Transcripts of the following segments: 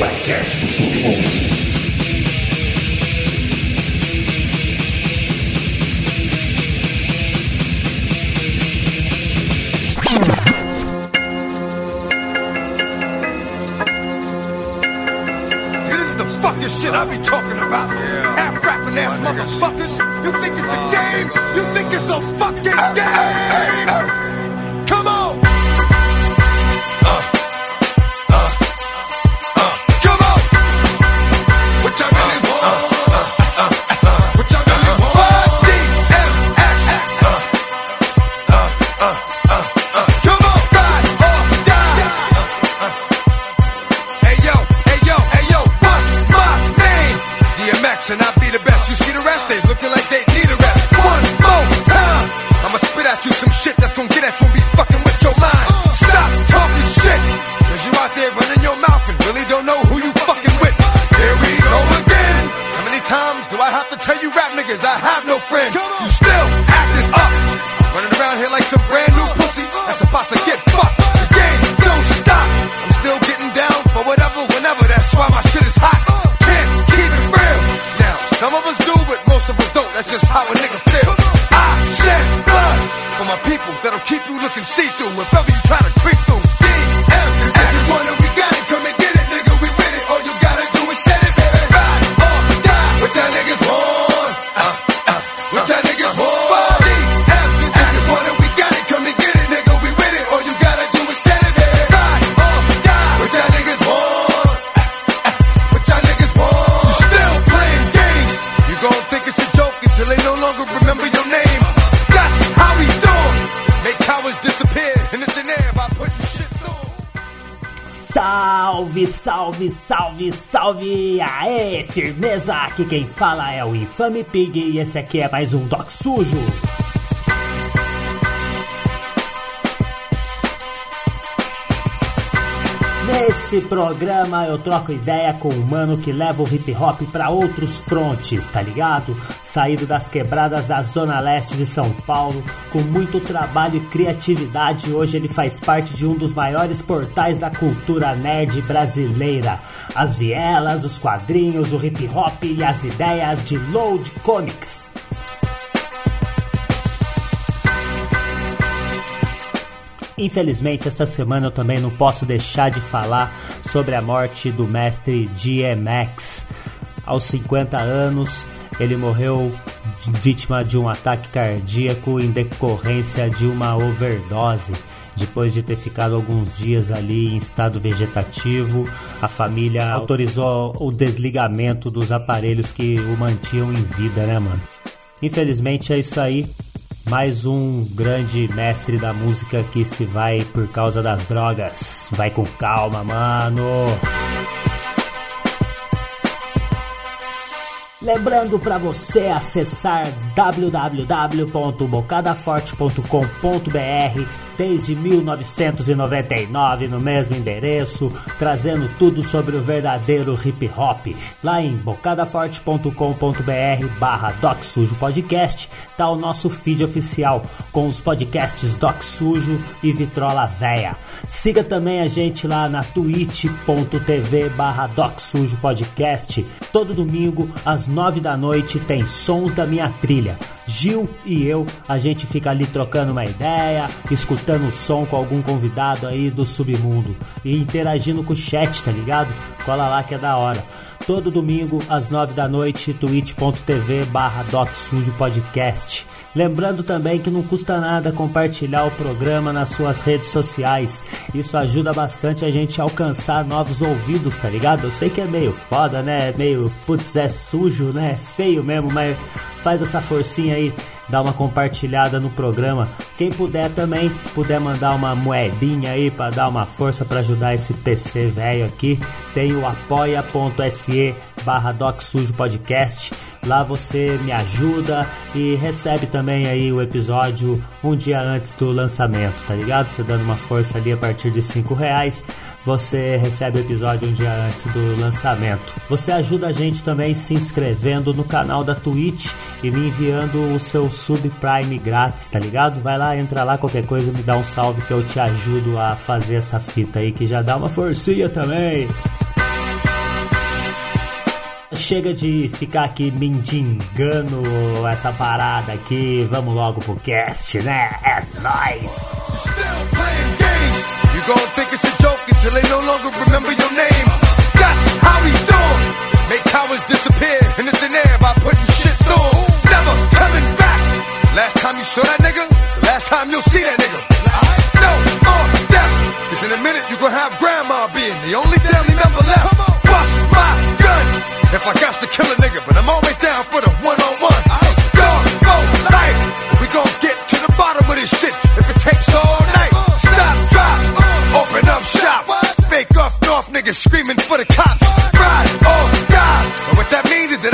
podcast do submundo. shit I be talking about. Yeah. Half rapping ass motherfuckers. You think firmeza! Aqui quem fala é o Infame Pig e esse aqui é mais um Doc Sujo. Nesse programa eu troco ideia com um mano que leva o hip hop para outros frontes, tá ligado? Saído das quebradas da zona leste de São Paulo, com muito trabalho e criatividade, hoje ele faz parte de um dos maiores portais da cultura nerd brasileira. As vielas, os quadrinhos, o hip hop e as ideias de Load Comics. Infelizmente, essa semana eu também não posso deixar de falar sobre a morte do mestre DMX. Aos 50 anos, ele morreu vítima de um ataque cardíaco em decorrência de uma overdose. Depois de ter ficado alguns dias ali em estado vegetativo, a família autorizou o desligamento dos aparelhos que o mantinham em vida, né, mano? Infelizmente é isso aí mais um grande mestre da música que se vai por causa das drogas. Vai com calma, mano. Lembrando para você acessar www.bocadaforte.com.br desde 1999 no mesmo endereço, trazendo tudo sobre o verdadeiro hip hop. Lá em bocadaforte.com.br barra Doc Sujo Podcast tá o nosso feed oficial com os podcasts Doc Sujo e Vitrola Véia. Siga também a gente lá na twitch.tv barra Doc Sujo Podcast. Todo domingo às nove da noite tem sons da minha trilha. Gil e eu, a gente fica ali trocando uma ideia, escutando o som com algum convidado aí do submundo e interagindo com o chat, tá ligado? Cola lá que é da hora. Todo domingo às nove da noite, twitch.tv barra Podcast. Lembrando também que não custa nada compartilhar o programa nas suas redes sociais. Isso ajuda bastante a gente a alcançar novos ouvidos, tá ligado? Eu sei que é meio foda, né? Meio, putz, é sujo, né? Feio mesmo, mas faz essa forcinha aí, dá uma compartilhada no programa. Quem puder também, puder mandar uma moedinha aí para dar uma força para ajudar esse PC velho aqui, tem o apoia.se barra Podcast. Lá você me ajuda e recebe também aí o episódio um dia antes do lançamento, tá ligado? Você dando uma força ali a partir de cinco reais você recebe o episódio um dia antes do lançamento. Você ajuda a gente também se inscrevendo no canal da Twitch e me enviando o seu subprime grátis, tá ligado? Vai lá, entra lá, qualquer coisa, me dá um salve que eu te ajudo a fazer essa fita aí que já dá uma forcinha também. Chega de ficar aqui mendigando essa parada aqui. Vamos logo pro cast, né? É nóis! Still gon' think it's a joke until they no longer remember your name. That's how we do it. Make cowards disappear in the thin air by putting shit through. Never coming back. Last time you saw that nigga, last time you'll see that nigga. No more deaths. Cause in a minute you gon' have grandma being the only family member left. Bust my gun. If I got to kill a niggas screaming for the cops. Ride or die. And what that means is that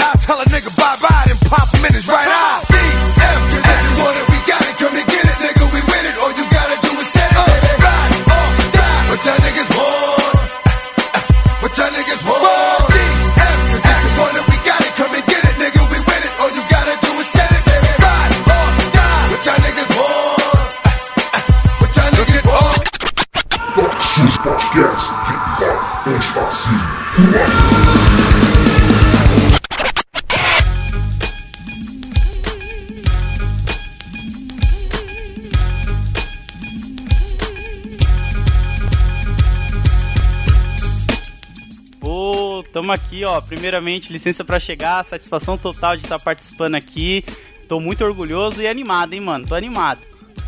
aqui, ó. Primeiramente, licença pra chegar, satisfação total de estar participando aqui. Tô muito orgulhoso e animado, hein, mano? Tô animado.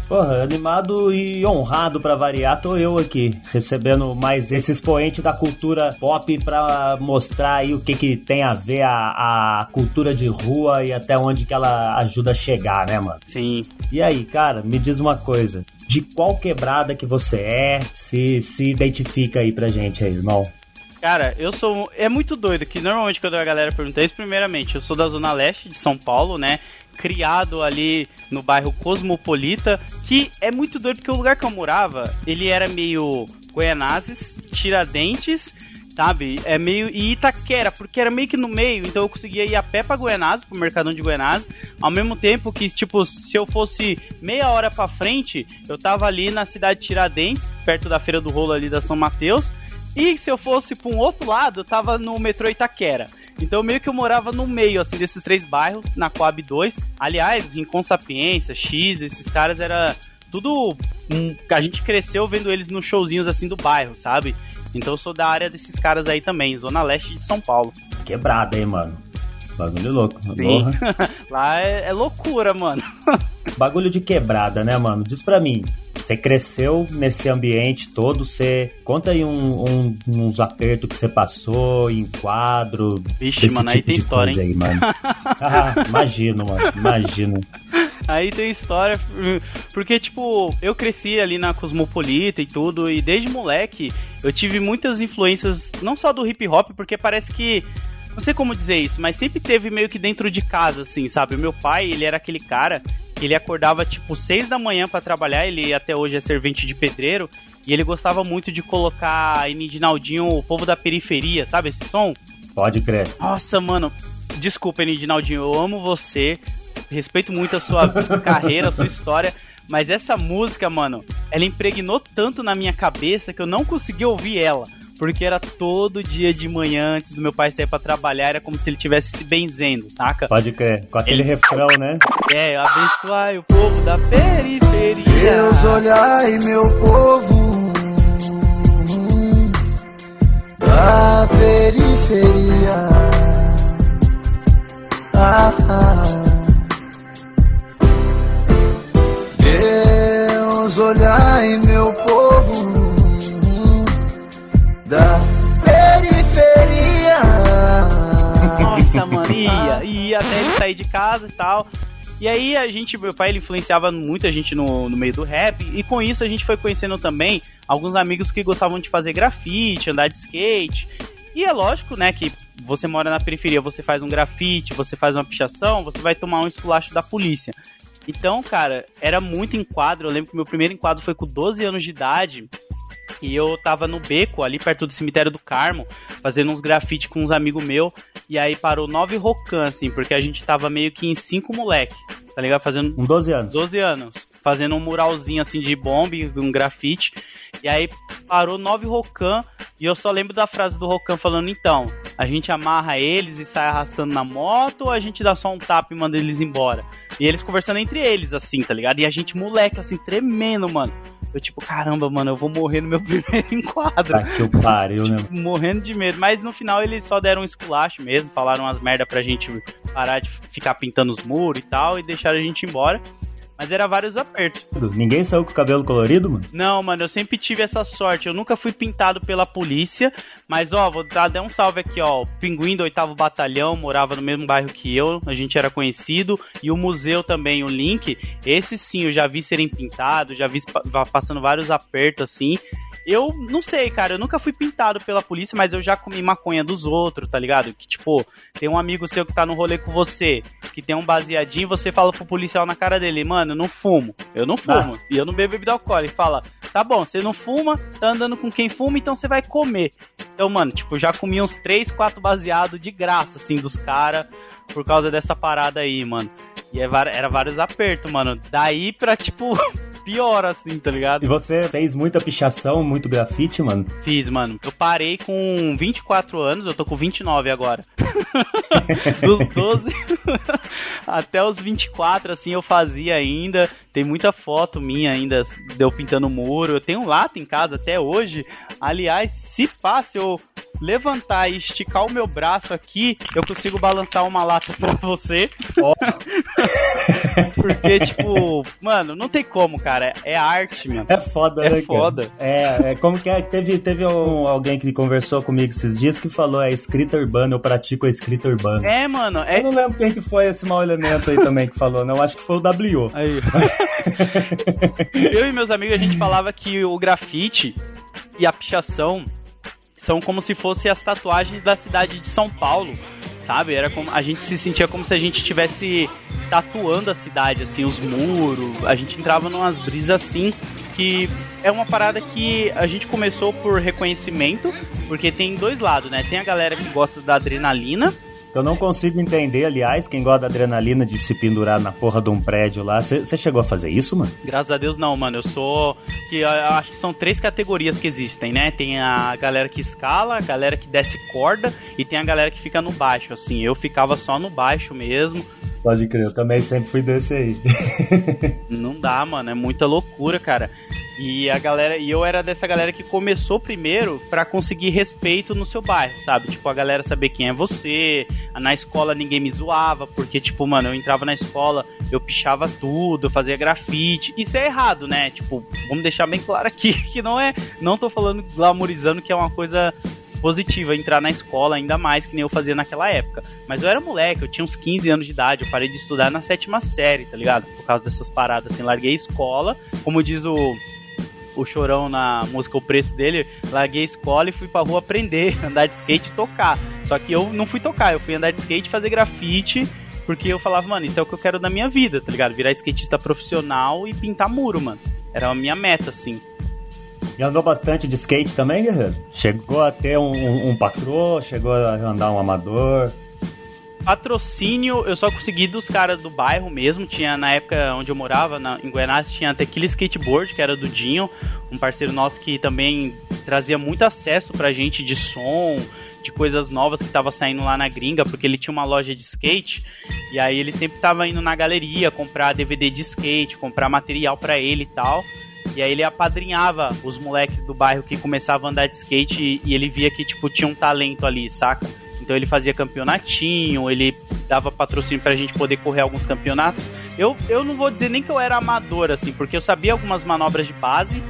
Porra, animado e honrado pra variar, tô eu aqui, recebendo mais esse expoente da cultura pop pra mostrar aí o que, que tem a ver a, a cultura de rua e até onde que ela ajuda a chegar, né, mano? Sim. E aí, cara, me diz uma coisa. De qual quebrada que você é? Se, se identifica aí pra gente aí, irmão. Cara, eu sou. É muito doido que normalmente quando a galera pergunta isso, primeiramente, eu sou da Zona Leste de São Paulo, né? Criado ali no bairro Cosmopolita, que é muito doido porque o lugar que eu morava, ele era meio Goianazes, Tiradentes, sabe? É meio. E Itaquera, porque era meio que no meio, então eu conseguia ir a pé pra Goianazes, pro Mercadão de Goianazes, ao mesmo tempo que, tipo, se eu fosse meia hora pra frente, eu tava ali na cidade de Tiradentes, perto da Feira do Rolo ali da São Mateus. E se eu fosse pra um outro lado, eu tava no metrô Itaquera. Então meio que eu morava no meio, assim, desses três bairros, na Coab 2. Aliás, Rincon Sapiência, X, esses caras era tudo... Um, a gente cresceu vendo eles nos showzinhos, assim, do bairro, sabe? Então eu sou da área desses caras aí também, Zona Leste de São Paulo. Quebrada, hein, mano? Bagulho louco. Lá é, é loucura, mano. Bagulho de quebrada, né, mano? Diz pra mim. Você cresceu nesse ambiente todo, você. Conta aí um- um- uns apertos que você passou em quadro. Vixe, mano, aí tipo tem de história, hein? Aí, mano. Ah, imagino, mano. Imagino. Aí tem história, porque, tipo, eu cresci ali na Cosmopolita e tudo, e desde moleque eu tive muitas influências, não só do hip hop, porque parece que. Não sei como dizer isso, mas sempre teve meio que dentro de casa, assim, sabe? O meu pai, ele era aquele cara que ele acordava, tipo, seis da manhã pra trabalhar, ele até hoje é servente de pedreiro, e ele gostava muito de colocar em Naldinho o povo da periferia, sabe esse som? Pode crer. Nossa, mano, desculpa, Naldinho, eu amo você, respeito muito a sua carreira, a sua história, mas essa música, mano, ela impregnou tanto na minha cabeça que eu não consegui ouvir ela. Porque era todo dia de manhã, antes do meu pai sair pra trabalhar, era como se ele estivesse se benzendo, saca? Pode crer. Com aquele refrão, né? É, abençoai o povo da periferia. Deus, olhai meu povo da periferia. Ah, ah. Deus, olhai meu povo da periferia. Nossa, mano, ia, ia até ele sair de casa e tal. E aí a gente, meu pai, ele influenciava muita gente no, no meio do rap, e com isso a gente foi conhecendo também alguns amigos que gostavam de fazer grafite, andar de skate. E é lógico, né, que você mora na periferia, você faz um grafite, você faz uma pichação, você vai tomar um esculacho da polícia. Então, cara, era muito enquadro. Eu lembro que meu primeiro enquadro foi com 12 anos de idade. E eu tava no beco, ali perto do cemitério do Carmo, fazendo uns grafite com uns amigos meus. E aí parou nove rocan, assim, porque a gente tava meio que em cinco moleque, tá ligado? Fazendo Com 12 anos. 12 anos, fazendo um muralzinho assim de bombe, um grafite. E aí parou nove rocan e eu só lembro da frase do rocan falando, então, A gente amarra eles e sai arrastando na moto ou a gente dá só um tapa e manda eles embora? E eles conversando entre eles, assim, tá ligado? E a gente, moleque, assim, tremendo, mano. Eu, tipo, caramba, mano, eu vou morrer no meu primeiro enquadro. Tá que eu pariu, né? Tipo, morrendo de medo. Mas no final eles só deram um esculacho mesmo, falaram umas merda pra gente parar de ficar pintando os muros e tal, e deixaram a gente embora. Mas era vários apertos. Ninguém saiu com o cabelo colorido, mano? Não, mano, eu sempre tive essa sorte. Eu nunca fui pintado pela polícia. Mas, ó, vou dar, dar um salve aqui, ó. O Pinguim do 8 Batalhão morava no mesmo bairro que eu. A gente era conhecido. E o museu também, o Link. Esse sim, eu já vi serem pintados. Já vi pa- passando vários apertos assim. Eu não sei, cara, eu nunca fui pintado pela polícia, mas eu já comi maconha dos outros, tá ligado? Que tipo, tem um amigo seu que tá no rolê com você, que tem um baseadinho, você fala pro policial na cara dele, mano, eu não fumo, eu não fumo, e eu não bebo bebida alcoólica. Ele fala, tá bom, você não fuma, tá andando com quem fuma, então você vai comer. Então, mano, tipo, eu já comi uns 3, 4 baseados de graça, assim, dos caras, por causa dessa parada aí, mano. E é era vários apertos, mano. Daí pra, tipo, pior, assim, tá ligado? E você fez muita pichação, muito grafite, mano? Fiz, mano. Eu parei com 24 anos, eu tô com 29 agora. Dos 12 até os 24, assim, eu fazia ainda. Tem muita foto minha ainda, deu pintando muro. Eu tenho um lata em casa até hoje. Aliás, se passa, eu levantar e esticar o meu braço aqui, eu consigo balançar uma lata pra você. Porque, tipo, mano, não tem como, cara. É arte, mano. É foda, É né, cara? foda. É, é como que é? Teve, teve um- alguém que conversou comigo esses dias que falou, é escrita urbana, eu pratico a escrita urbana. É, mano, é Eu não lembro quem que foi esse mau elemento aí também que falou, não. Acho que foi o W. Aí. Eu e meus amigos, a gente falava que o grafite e a pichação são como se fossem as tatuagens da cidade de São Paulo, sabe? Era como a gente se sentia como se a gente estivesse tatuando a cidade, assim, os muros. A gente entrava numas brisas assim que é uma parada que a gente começou por reconhecimento, porque tem dois lados, né? Tem a galera que gosta da adrenalina Eu não consigo entender, aliás, quem gosta da adrenalina de se pendurar na porra de um prédio lá. Você chegou a fazer isso, mano? Graças a Deus não, mano. Eu sou. Que eu acho que são três categorias que existem, né? Tem a galera que escala, a galera que desce corda e tem a galera que fica no baixo. Assim, eu ficava só no baixo mesmo. Pode crer, eu também sempre fui desse aí. Não dá, mano. É muita loucura, cara. E a galera, e eu era dessa galera que começou primeiro pra conseguir respeito no seu bairro, sabe? Tipo, a galera saber quem é você. Na escola ninguém me zoava, porque, tipo, mano, eu entrava na escola, eu pichava tudo, eu fazia grafite. Isso é errado, né? Tipo, vamos deixar bem claro aqui que não é. Não tô falando glamorizando que é uma coisa positiva entrar na escola, ainda mais que nem eu fazia naquela época. Mas eu era moleque, eu tinha uns 15 anos de idade, eu parei de estudar na sétima série, tá ligado? Por causa dessas paradas, assim, larguei a escola, como diz o, o Chorão na música O Preço dele, larguei a escola e fui pra rua aprender, andar de skate e tocar. Só que eu não fui tocar, eu fui andar de skate, fazer grafite, porque eu falava, mano, isso é o que eu quero da minha vida, tá ligado? Virar skatista profissional e pintar muro, mano. Era a minha meta, assim. E andou bastante de skate também, guerreiro? Chegou a ter um, um, um patrô, chegou a andar um amador. Patrocínio eu só consegui dos caras do bairro mesmo. Tinha na época onde eu morava, na, em Guanás, tinha Tequila Skateboard, que era do Dinho, um parceiro nosso que também trazia muito acesso pra gente de som, de coisas novas que tava saindo lá na gringa, porque ele tinha uma loja de skate. E aí ele sempre tava indo na galeria comprar DVD de skate, comprar material pra ele e tal. E aí ele apadrinhava os moleques do bairro que começavam a andar de skate e, e ele via que, tipo, tinha um talento ali, saca? Então ele fazia campeonatinho, ele dava patrocínio pra gente poder correr alguns campeonatos. Eu, eu não vou dizer nem que eu era amador, assim, porque eu sabia algumas manobras de base,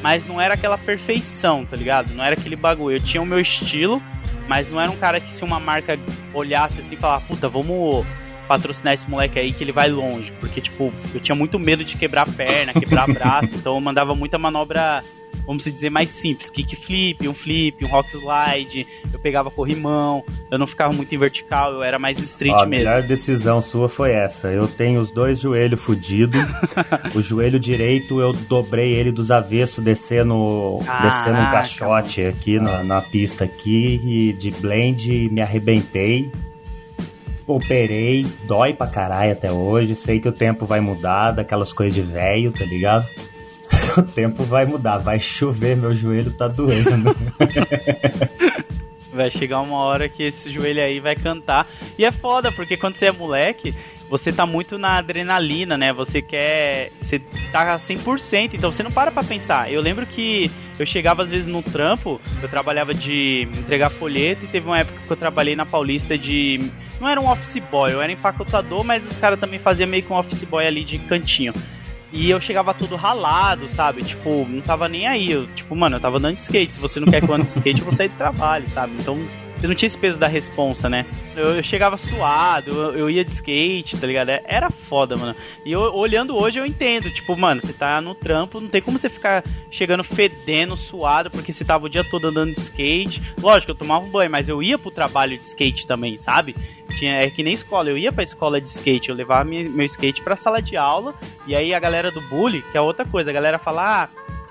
mas não era aquela perfeição, tá ligado? Não era aquele bagulho. Eu tinha o meu estilo, mas não era um cara que se uma marca olhasse assim e falar, puta, vamos patrocinar esse moleque aí que ele vai longe. Porque, tipo, eu tinha muito medo de quebrar a perna, quebrar braço, então eu mandava muita manobra, vamos dizer, mais simples. Kickflip, um flip, um rock slide, eu pegava corrimão, eu não ficava muito em vertical, eu era mais street Ó, a mesmo. melhor decisão sua foi essa. Eu tenho os dois joelhos fudidos. o joelho direito eu dobrei ele dos avessos, descendo, descendo um caixote aqui na, na pista aqui e de blend me arrebentei. Operei, dói pra caralho até hoje. Sei que o tempo vai mudar, daquelas coisas de velho, tá ligado? o tempo vai mudar, vai chover, meu joelho tá doendo. Vai chegar uma hora que esse joelho aí vai cantar. E é foda, porque quando você é moleque, você tá muito na adrenalina, né? Você quer. Você tá 100%, então você não para pra pensar. Eu lembro que eu chegava às vezes no trampo, eu trabalhava de entregar folheto e teve uma época que eu trabalhei na Paulista de. Não era um office boy, eu era empacotador, mas os caras também faziam meio que um office boy ali de cantinho. E eu chegava todo ralado, sabe? Tipo, não tava nem aí. Eu, tipo, mano, eu tava andando de skate. Se você não quer que eu ande de skate, eu vou sair do trabalho, sabe? Então você não tinha esse peso da responsa, né? Eu, eu chegava suado, eu, eu, ia de skate, tá ligado? É, era foda, mano. E eu, olhando hoje eu entendo, tipo, mano, você tá no trampo, não tem como você ficar chegando fedendo, suado, porque você tava o dia todo andando de skate. Lógico, eu tomava um banho, mas eu ia pro trabalho de skate também, sabe? Tinha, é que nem escola, eu ia pra escola de skate, eu levava minha, meu skate pra sala de aula, e aí a galera do bullying, que é outra coisa, a galera fala, ah,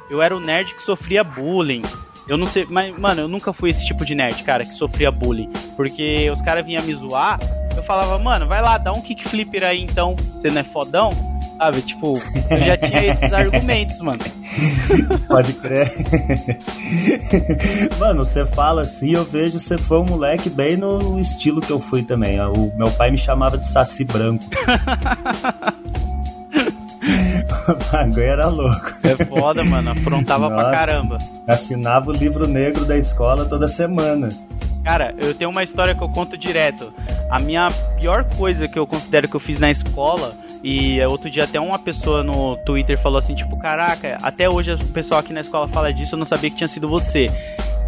eu era o nerd que sofria bullying. Eu não sei, mas, mano, eu nunca fui esse tipo de nerd, cara, que sofria bullying. Porque os caras vinham me zoar, eu falava, mano, vai lá, dá um kickflipper aí então, você não é fodão? Sabe, tipo, eu já tinha esses argumentos, mano. Pode crer. Mano, você fala assim, eu vejo você foi um moleque bem no estilo que eu fui também. O meu pai me chamava de saci branco. o bagulho era louco. É foda, mano. Aprontava Nossa, pra caramba. Assinava o livro negro da escola toda semana. Cara, eu tenho uma história que eu conto direto. A minha pior coisa que eu considero que eu fiz na escola, e outro dia até uma pessoa no Twitter falou assim, tipo, caraca, até hoje o pessoal aqui na escola fala disso, eu não sabia que tinha sido você.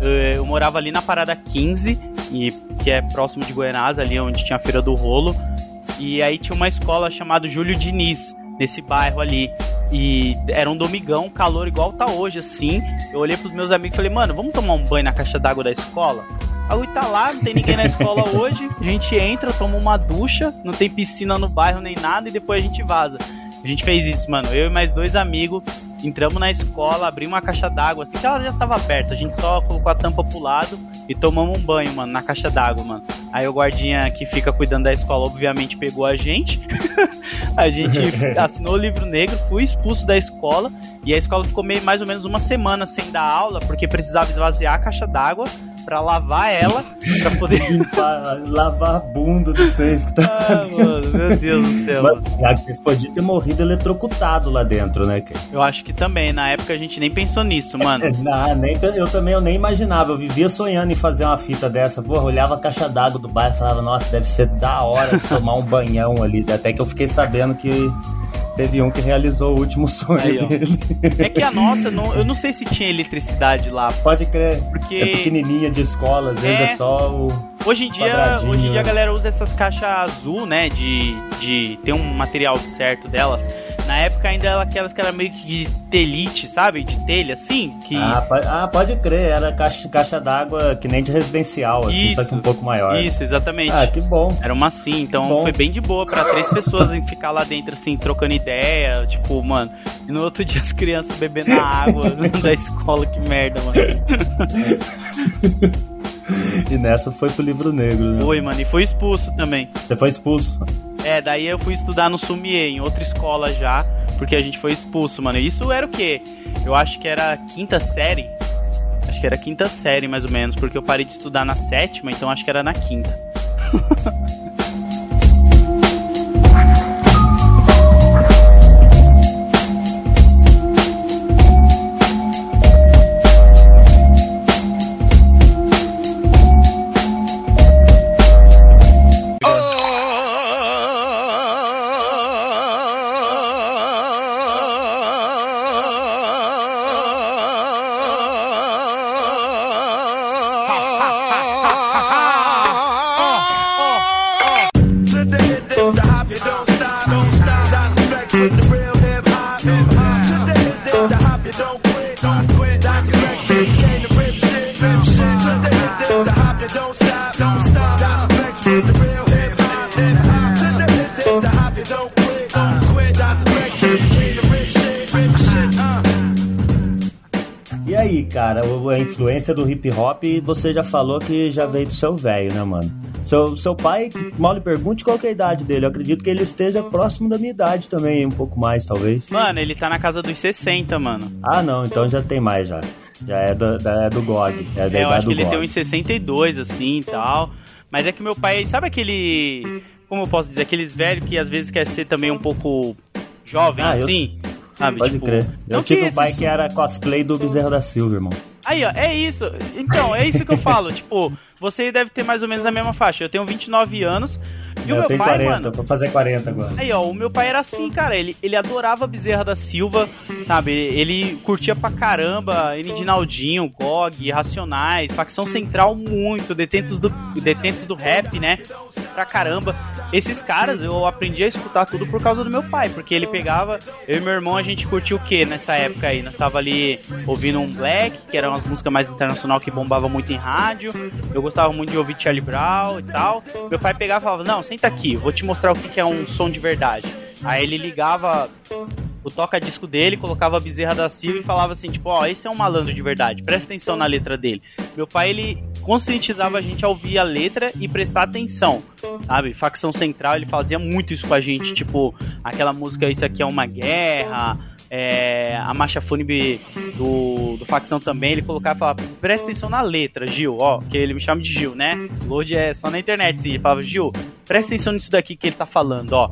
Eu, eu morava ali na Parada 15, e, que é próximo de Goianás, ali onde tinha a Feira do Rolo. E aí tinha uma escola chamada Júlio Diniz nesse bairro ali. E era um domingão, calor igual tá hoje, assim. Eu olhei pros meus amigos e falei, mano, vamos tomar um banho na caixa d'água da escola? A Rui tá lá, não tem ninguém na escola hoje. A gente entra, toma uma ducha, não tem piscina no bairro nem nada, e depois a gente vaza. A gente fez isso, mano. Eu e mais dois amigos entramos na escola, abrimos uma caixa d'água, assim que ela já tava aberta. A gente só colocou a tampa pro lado e tomamos um banho, mano, na caixa d'água, mano. Aí o guardinha que fica cuidando da escola, obviamente, pegou a gente. a gente assinou o livro negro, fui expulso da escola. E a escola ficou meio mais ou menos uma semana sem dar aula, porque precisava esvaziar a caixa d'água pra lavar ela, pra poder. Limpar, lavar a bunda do vocês que tá. Ah, mano, meu Deus do céu. Mas, vocês podiam ter morrido eletrocutado lá dentro, né, cara? Eu acho que também. Na época a gente nem pensou nisso, mano. não, nem, eu também eu nem imaginava. Eu vivia sonhando em fazer uma fita dessa. Porra, olhava a caixa d'água do bairro e falava, nossa, deve ser da hora tomar um banhão ali. Até que eu fiquei sabendo que teve um que realizou o último sonho Aí, dele. É que a nossa, não, eu não sei se tinha eletricidade lá. Pode crer. Porque é pequenininha de escola, às vezes é, é só o. Hoje em dia, hoje em dia a galera usa essas caixas azul, né? De, de ter um material certo delas. Na época ainda era aquelas que era meio que de telite, sabe? De telha, assim. Que... Ah, pode, ah, pode crer, era caixa, caixa d'água que nem de residencial, assim, isso, só que um pouco maior. Isso, exatamente. Ah, que bom. Era uma assim, então foi bem de boa para três pessoas ficar lá dentro, assim, trocando ideia, tipo, mano. E no outro dia as crianças bebendo a água da escola, que merda, mano. e nessa foi pro livro negro, né? Foi, mano, e foi expulso também. Você foi expulso? É, daí eu fui estudar no Sumier, em outra escola já, porque a gente foi expulso, mano. Isso era o quê? Eu acho que era quinta série. Acho que era quinta série, mais ou menos, porque eu parei de estudar na sétima, então acho que era na quinta. influência do hip hop, você já falou que já veio do seu velho, né, mano? Seu, seu pai, mal lhe pergunte qual é a idade dele. Eu acredito que ele esteja próximo da minha idade também, um pouco mais, talvez. Mano, ele tá na casa dos 60, mano. Ah, não, então já tem mais já. Já é do, da, é do GOG. É, É, eu acho que ele GOG. tem uns 62, assim, e tal. Mas é que meu pai, sabe aquele... Como eu posso dizer? Aqueles velhos que às vezes quer ser também um pouco jovem, Ah, eu- assim. Sabe? Pode Tipo, crer. Eu tive um pai esses- que era cosplay do Bezerra da Silva, irmão. Aí, ó, é isso. Então, é isso que eu falo. tipo, você deve ter mais ou menos a mesma faixa. Eu tenho 29 anos. E o eu meu tenho pai, 40, mano. vou fazer 40 agora. Aí, ó, o meu pai era assim, cara. Ele, ele adorava Bezerra da Silva, sabe? Ele curtia pra caramba Naldinho, GOG, Racionais, Facção Central muito, Detentos do, Detentos do Rap, né? Pra caramba. Esses caras eu aprendi a escutar tudo por causa do meu pai, porque ele pegava. Eu e meu irmão a gente curtia o que nessa época aí? Nós tava ali ouvindo um Black, que eram umas músicas mais internacional que bombava muito em rádio. Eu gostava muito de ouvir Charlie Brown e tal. Meu pai pegava e falava: Não, senta aqui, vou te mostrar o que é um som de verdade. Aí ele ligava o toca-disco dele, colocava a bezerra da Silva e falava assim, tipo, ó, esse é um malandro de verdade, presta atenção na letra dele. Meu pai, ele conscientizava a gente a ouvir a letra e prestar atenção, sabe? Facção Central, ele fazia muito isso com a gente, tipo, aquela música Isso Aqui é Uma Guerra, é, a marcha fúnebre do, do Facção também, ele colocava e falava, presta atenção na letra, Gil, ó, que ele me chama de Gil, né? Load é só na internet, sim. Ele falava, Gil, presta atenção nisso daqui que ele tá falando, ó.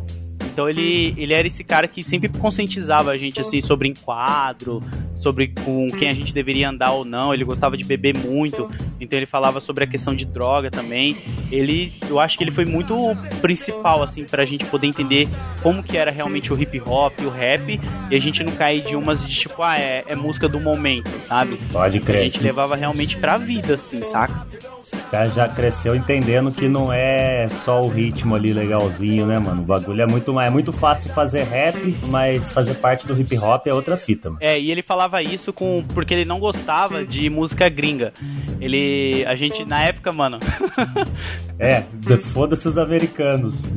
Então ele, ele era esse cara que sempre conscientizava a gente assim sobre enquadro, sobre com quem a gente deveria andar ou não. Ele gostava de beber muito, então ele falava sobre a questão de droga também. Ele, eu acho que ele foi muito principal assim pra gente poder entender como que era realmente o hip hop, o rap, e a gente não cair de umas de tipo, ah, é, é música do momento, sabe? Pode A crer. gente levava realmente pra vida assim, saca? O cara já cresceu entendendo que não é só o ritmo ali legalzinho, né, mano? O bagulho é muito mais. É muito fácil fazer rap, mas fazer parte do hip hop é outra fita, mano. É, e ele falava isso com porque ele não gostava de música gringa. Ele, a gente na época, mano. É, foda-se os americanos.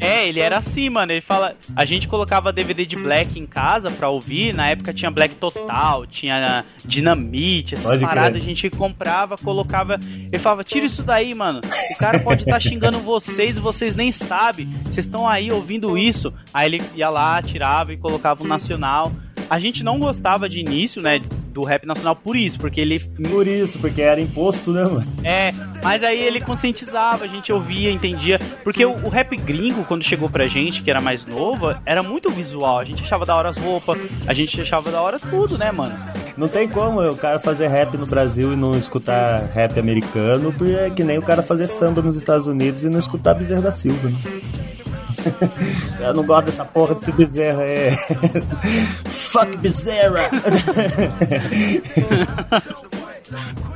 É, ele era assim, mano. Ele fala, a gente colocava DVD de Black em casa pra ouvir. Na época tinha Black Total, tinha Dinamite, essas Pode paradas. crer. A gente comprava, colocava. Ele falava, tira isso daí, mano. O cara pode estar xingando vocês e vocês nem sabem. Vocês estão aí ouvindo isso. Aí ele ia lá, tirava e colocava o nacional. A gente não gostava de início, né, do rap nacional por isso, porque ele Por isso, porque era imposto, né, mano? é, mas aí ele conscientizava, a gente ouvia, entendia. Porque o, o rap gringo, quando chegou pra gente, que era mais novo, era muito visual. A gente achava da hora as roupas, a gente achava da hora tudo, né, mano? Não tem como o cara fazer rap no Brasil e não escutar rap americano, porque é que nem o cara fazer samba nos Estados Unidos e não escutar Bezerra da Silva, né? Eu não gosto dessa porra desse Bezerra, é. Fuck Bezerra!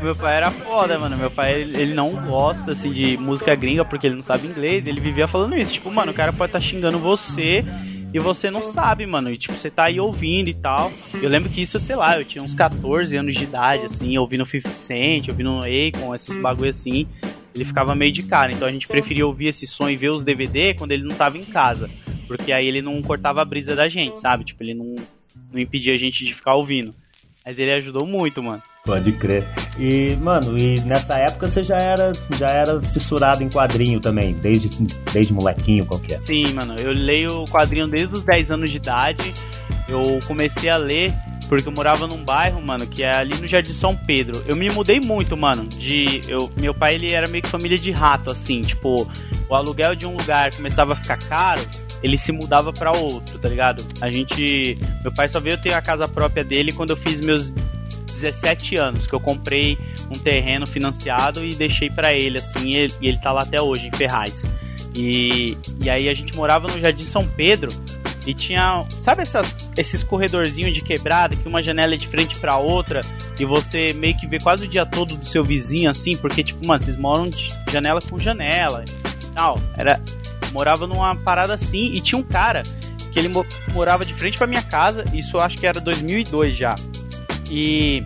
Meu pai era foda, mano. Meu pai, ele não gosta, assim, de música gringa porque ele não sabe inglês. Ele vivia falando isso. Tipo, mano, o cara pode estar xingando você e você não sabe, mano. E, tipo, você tá aí ouvindo e tal. Eu lembro que isso, sei lá, eu tinha uns 14 anos de idade, assim, ouvindo 50 Cent, ouvindo Akon, esses bagulho assim. Ele ficava meio de cara. Então a gente preferia ouvir esse som e ver os DVD quando ele não tava em casa. Porque aí ele não cortava a brisa da gente, sabe? Tipo, ele não, não impedia a gente de ficar ouvindo. Mas ele ajudou muito, mano. Pode crer. E, mano, e nessa época você já era, já era fissurado em quadrinho também, desde, desde molequinho qualquer. Sim, mano, eu leio o quadrinho desde os 10 anos de idade. Eu comecei a ler porque eu morava num bairro, mano, que é ali no Jardim São Pedro. Eu me mudei muito, mano. De eu, meu pai ele era meio que família de rato, assim, tipo, o aluguel de um lugar começava a ficar caro, ele se mudava pra outro, tá ligado? A gente, meu pai só veio ter a casa própria dele quando eu fiz meus 17 anos, que eu comprei um terreno financiado e deixei pra ele, assim, e ele, ele tá lá até hoje, em Ferraz. E, e aí a gente morava no Jardim São Pedro e tinha, sabe essas, esses corredorzinhos de quebrada que uma janela é de frente pra outra e você meio que vê quase o dia todo do seu vizinho assim, porque tipo, mano, vocês moram de janela com janela tal. Era morava numa parada assim e tinha um cara que ele mo- morava de frente pra minha casa, isso eu acho que era 2002 já. E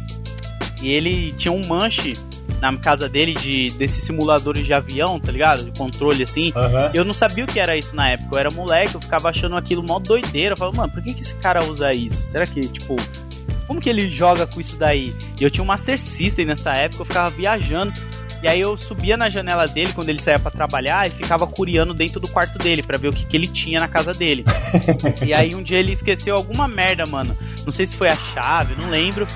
e ele tinha um manche na casa dele de desses simuladores de avião, tá ligado? De controle assim. Eu não sabia o que era isso na época. Eu era moleque, eu ficava achando aquilo mó doideira. Eu falava, mano, por que, que esse cara usa isso? Será que, tipo, como que ele joga com isso daí? E eu tinha um Master System nessa época, eu ficava viajando. E aí eu subia na janela dele quando ele saía pra trabalhar e ficava curiando dentro do quarto dele pra ver o que, que ele tinha na casa dele. e aí um dia ele esqueceu alguma merda, mano. Não sei se foi a chave, não lembro.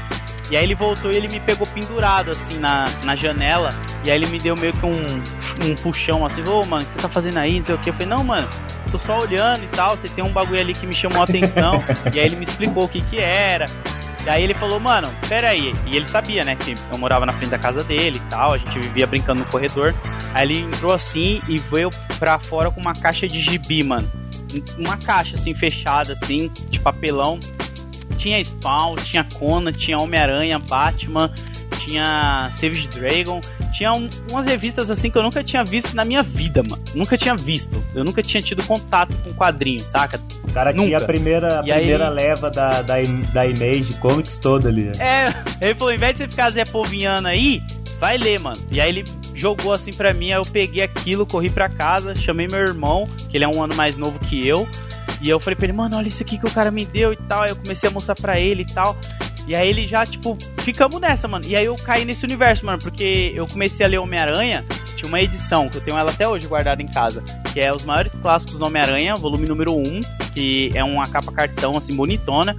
E aí ele voltou e ele me pegou pendurado, assim, na, na janela. E aí ele me deu meio que um, um puxão, assim, ô, mano, o que você tá fazendo aí? Não sei o que. Eu falei, não, mano, tô só olhando e tal. Você tem um bagulho ali que me chamou a atenção. e aí ele me explicou o que que era. E aí ele falou, mano, pera aí. E ele sabia, né, que eu morava na frente da casa dele e tal. A gente vivia brincando no corredor. Aí ele entrou assim e veio pra fora com uma caixa de gibi, mano. Uma caixa, assim, fechada, assim, de papelão tinha Spawn, tinha Conan, tinha Homem-Aranha, Batman, tinha Savage Dragon, tinha um, umas revistas assim que eu nunca tinha visto na minha vida, mano. Nunca tinha visto. Eu nunca tinha tido contato com quadrinhos, saca? O cara Nunca. tinha a primeira, a E primeira aí- leva da, da, da Image Comics toda ali. né? É, ele falou, ao invés de você ficar Zé Povinhando aí, vai ler, mano. E aí ele jogou assim pra mim, aí eu peguei aquilo, corri pra casa, chamei meu irmão, que ele é um ano mais novo que eu. E eu falei pra ele, mano, olha isso aqui que o cara me deu e tal. Aí eu comecei a mostrar pra ele e tal. E aí ele já, tipo, ficamos nessa, mano. E aí eu caí nesse universo, mano, porque eu comecei a ler Homem-Aranha. Tinha uma edição, que eu tenho ela até hoje guardada em casa, que é os maiores clássicos do Homem-Aranha, volume número 1, que é uma capa cartão, assim, bonitona.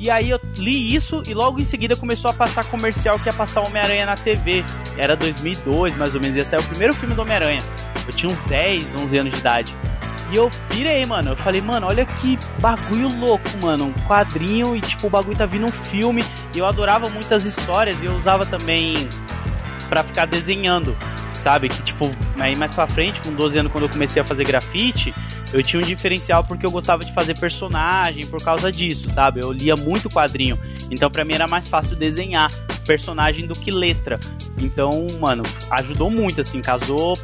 E aí eu li isso e logo em seguida começou a passar comercial que ia passar Homem-Aranha na TV. Era 2002, mais ou menos, ia sair o primeiro filme do Homem-Aranha. Eu tinha uns 10, 11 anos de idade. E eu pirei, mano. Eu falei, mano, olha que bagulho louco, mano. Um quadrinho e, tipo, o bagulho tá vindo um filme. E eu adorava muitas histórias e eu usava também pra ficar desenhando, sabe? Que, tipo, aí mais pra frente, com 12 anos, quando eu comecei a fazer grafite, eu tinha um diferencial porque eu gostava de fazer personagem por causa disso, sabe? Eu lia muito quadrinho. Então, pra mim era mais fácil desenhar personagem do que letra. Então, mano, ajudou muito, assim, casou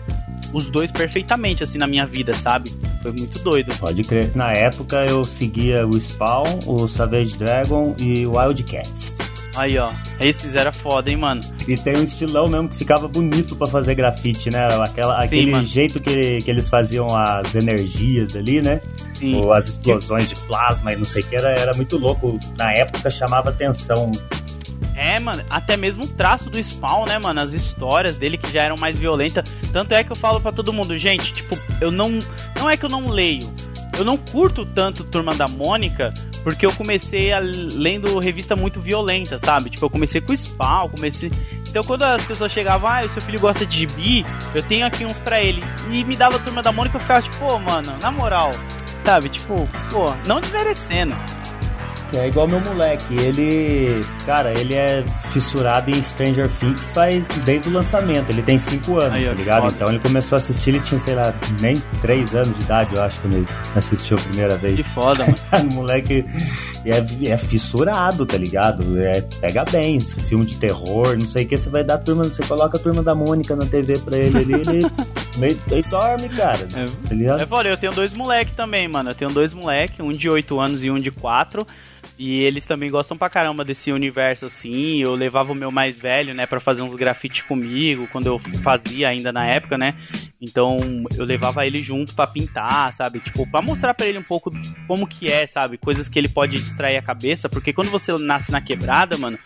os dois perfeitamente, assim, na minha vida, sabe? Foi muito doido. Pode crer. Na época eu seguia o Spawn, o Savage Dragon e o Wildcats. Aí, ó. Esses era foda, hein, mano? E tem um estilão mesmo que ficava bonito pra fazer grafite, né? Aquela, Sim, aquele mano. jeito que, que eles faziam as energias ali, né? Sim. Ou as explosões de plasma e não sei o que, era, era muito louco. Na época chamava atenção. É, mano, até mesmo o traço do Spawn, né, mano? As histórias dele que já eram mais violentas. Tanto é que eu falo pra todo mundo, gente, tipo, eu não. Não é que eu não leio. Eu não curto tanto Turma da Mônica, porque eu comecei a lendo revista muito violenta, sabe? Tipo, eu comecei com Spawn, comecei. Então quando as pessoas chegavam, ah, o seu filho gosta de gibi, eu tenho aqui uns pra ele. E me dava Turma da Mônica, eu ficava tipo, pô, mano, na moral, sabe? Tipo, pô, não desmerecendo. É igual meu moleque. Ele. Cara, ele é fissurado em Stranger Things faz desde o lançamento. Ele tem 5 anos, Aí, tá ligado? foda. Então ele começou a assistir, ele tinha, sei lá, nem 3 anos de idade, eu acho, quando ele assistiu a primeira vez. Que foda, mano. o moleque é, é fissurado, tá ligado? É, pega bem, esse filme de terror, não sei o que, você vai dar turma, você coloca a turma da Mônica na TV pra ele ali, ele, dorme, cara. É. Tá ligado? Eu tenho dois moleque também, mano. Eu tenho dois moleque, um de 8 anos e um de 4. E eles também gostam pra caramba desse universo assim. Eu levava o meu mais velho, né, pra fazer uns grafite comigo, quando eu fazia ainda na época, né? Então eu levava ele junto pra pintar, sabe? Tipo, pra mostrar pra ele um pouco como que é, sabe? Coisas que ele pode distrair a cabeça, porque quando você nasce na quebrada, mano,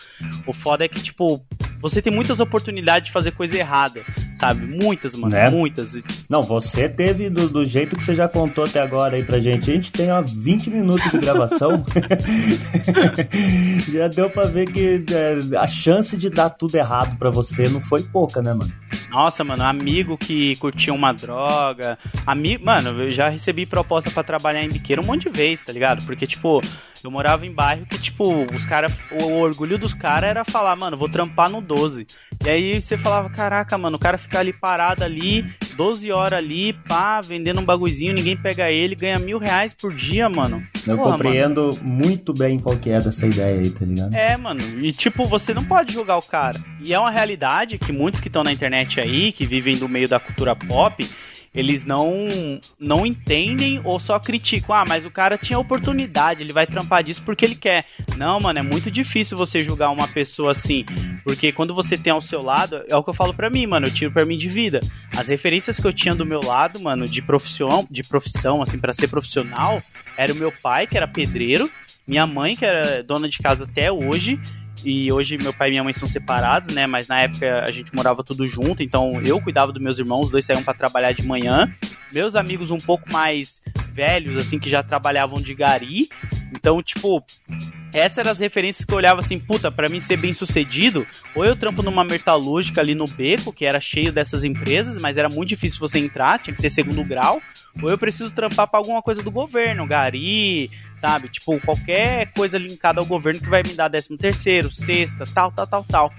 o foda é que, tipo, você tem muitas oportunidades de fazer coisa errada, sabe? Muitas, mano, Né? muitas. Não, você teve do, do jeito que você já contou até agora aí pra gente. A gente tem ó, 20 minutos de gravação. já deu pra ver que é, a chance de dar tudo errado pra você não foi pouca, né, mano? Nossa, mano, amigo que curtia uma droga. Amigo, mano, eu já recebi proposta pra trabalhar em biqueiro um monte de vezes, tá ligado? Porque, tipo, eu morava em bairro que, tipo, os caras. O orgulho dos caras era falar, mano, vou trampar no 12. E aí você falava, caraca, mano, o cara fica ali parado ali, 12 horas ali, pá, vendendo um bagulhozinho, ninguém pega ele, ganha mil reais por dia, mano. Eu Porra, compreendo muito bem qual que é dessa ideia aí, tá ligado? É, mano. E tipo, você não pode julgar o cara. E é uma realidade que muitos que estão na internet aí, que vivem do meio da cultura pop, eles não não entendem ou só criticam. Ah, mas o cara tinha oportunidade, ele vai trampar disso porque ele quer. Não, mano, é muito difícil você julgar uma pessoa assim, porque quando você tem ao seu lado, é o que eu falo pra mim, mano, eu tiro pra mim de vida. As referências que eu tinha do meu lado, mano, de profissão, de profissão assim, para ser profissional, era o meu pai, que era pedreiro, minha mãe, que era dona de casa até hoje, e hoje meu pai e minha mãe são separados, né? Mas na época a gente morava tudo junto, então eu cuidava dos meus irmãos, os dois saíam para trabalhar de manhã. Meus amigos um pouco mais velhos, assim, que já trabalhavam de gari. Então, tipo, essas eram as referências que eu olhava assim, puta, pra mim ser bem sucedido, ou eu trampo numa metalúrgica ali no beco, que era cheio dessas empresas, mas era muito difícil você entrar, tinha que ter segundo grau, ou eu preciso trampar pra alguma coisa do governo, gari, sabe? Tipo, qualquer coisa linkada ao governo que vai me dar 13 terceiro, sexta, tal, tal, tal, tal.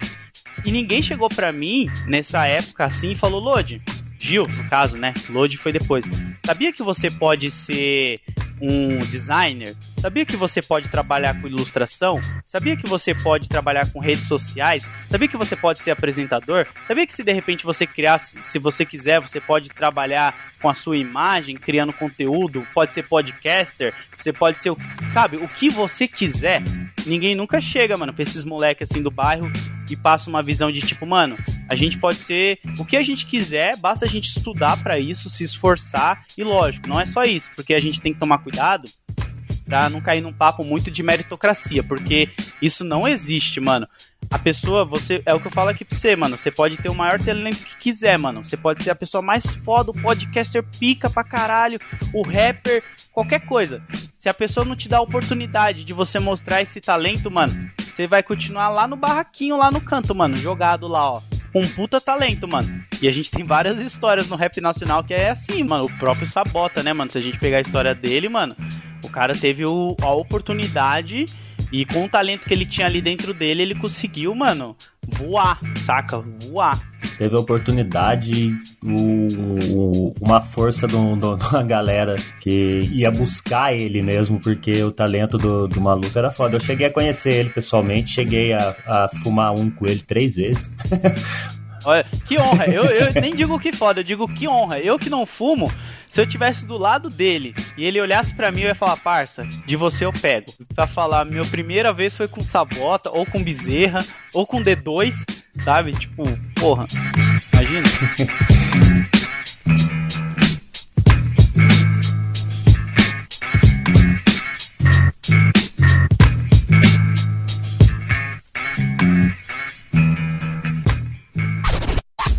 E ninguém chegou pra mim nessa época assim e falou, Lodi, Gil, no caso, né? Lodi foi depois. Sabia que você pode ser um designer? Sabia que você pode trabalhar com ilustração? Sabia que você pode trabalhar com redes sociais? Sabia que você pode ser apresentador? Sabia que se de repente você criar, se você quiser, você pode trabalhar com a sua imagem, criando conteúdo? Pode ser podcaster? Você pode ser, sabe, o que você quiser. Ninguém nunca chega, mano, pra esses moleques assim do bairro e passa uma visão de tipo, mano, a gente pode ser o que a gente quiser, basta a gente estudar para isso, se esforçar e lógico, não é só isso, porque a gente tem que tomar cuidado pra não cair num papo muito de meritocracia, porque isso não existe, mano. A pessoa, você. É o que eu falo aqui pra você, mano. Você pode ter o maior talento que quiser, mano. Você pode ser a pessoa mais foda, o podcaster pica pra caralho, o rapper, qualquer coisa. Se a pessoa não te dá a oportunidade de você mostrar esse talento, mano, você vai continuar lá no barraquinho, lá no canto, mano, jogado lá, ó. Com um puta talento, mano. E a gente tem várias histórias no rap nacional que é assim, mano. O próprio Sabota, né, mano? Se a gente pegar a história dele, mano, o cara teve o, a oportunidade e com o talento que ele tinha ali dentro dele, ele conseguiu, mano, voar, saca? Voar. Teve a oportunidade, o, o- uma força de um- uma galera que ia buscar ele mesmo, porque o talento do, do maluco era foda. Eu cheguei a conhecer ele pessoalmente, cheguei a, a fumar um com ele três vezes. Olha, que honra. Eu, eu nem digo que foda, eu digo que honra. Eu que não fumo, se eu tivesse do lado dele e ele olhasse pra mim, eu ia falar, parça, de você eu pego. Pra falar, minha primeira vez foi com Sabota, ou com Bezerra, ou com D2, sabe? Tipo, porra. Imagina.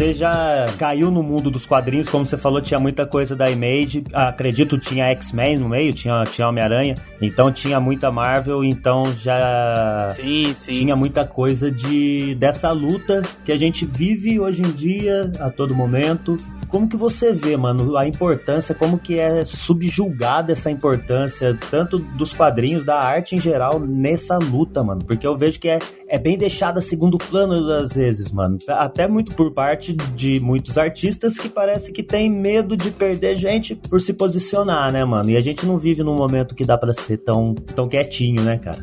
Você já caiu no mundo dos quadrinhos, como você falou, tinha muita coisa da Image. Acredito tinha X-Men no meio, tinha, tinha Homem-Aranha. Então tinha muita Marvel, então já Sim, sim. tinha muita coisa de dessa luta que a gente vive hoje em dia, a todo momento. Como que você vê, mano, a importância, como que é subjulgada essa importância, tanto dos quadrinhos, da arte em geral, nessa luta, mano? Porque eu vejo que é, é bem deixada segundo plano às vezes, mano. Até muito por parte de muitos artistas que parece que tem medo de perder gente por se posicionar, né, mano? E a gente não vive num momento que dá pra ser tão, tão quietinho, né, cara?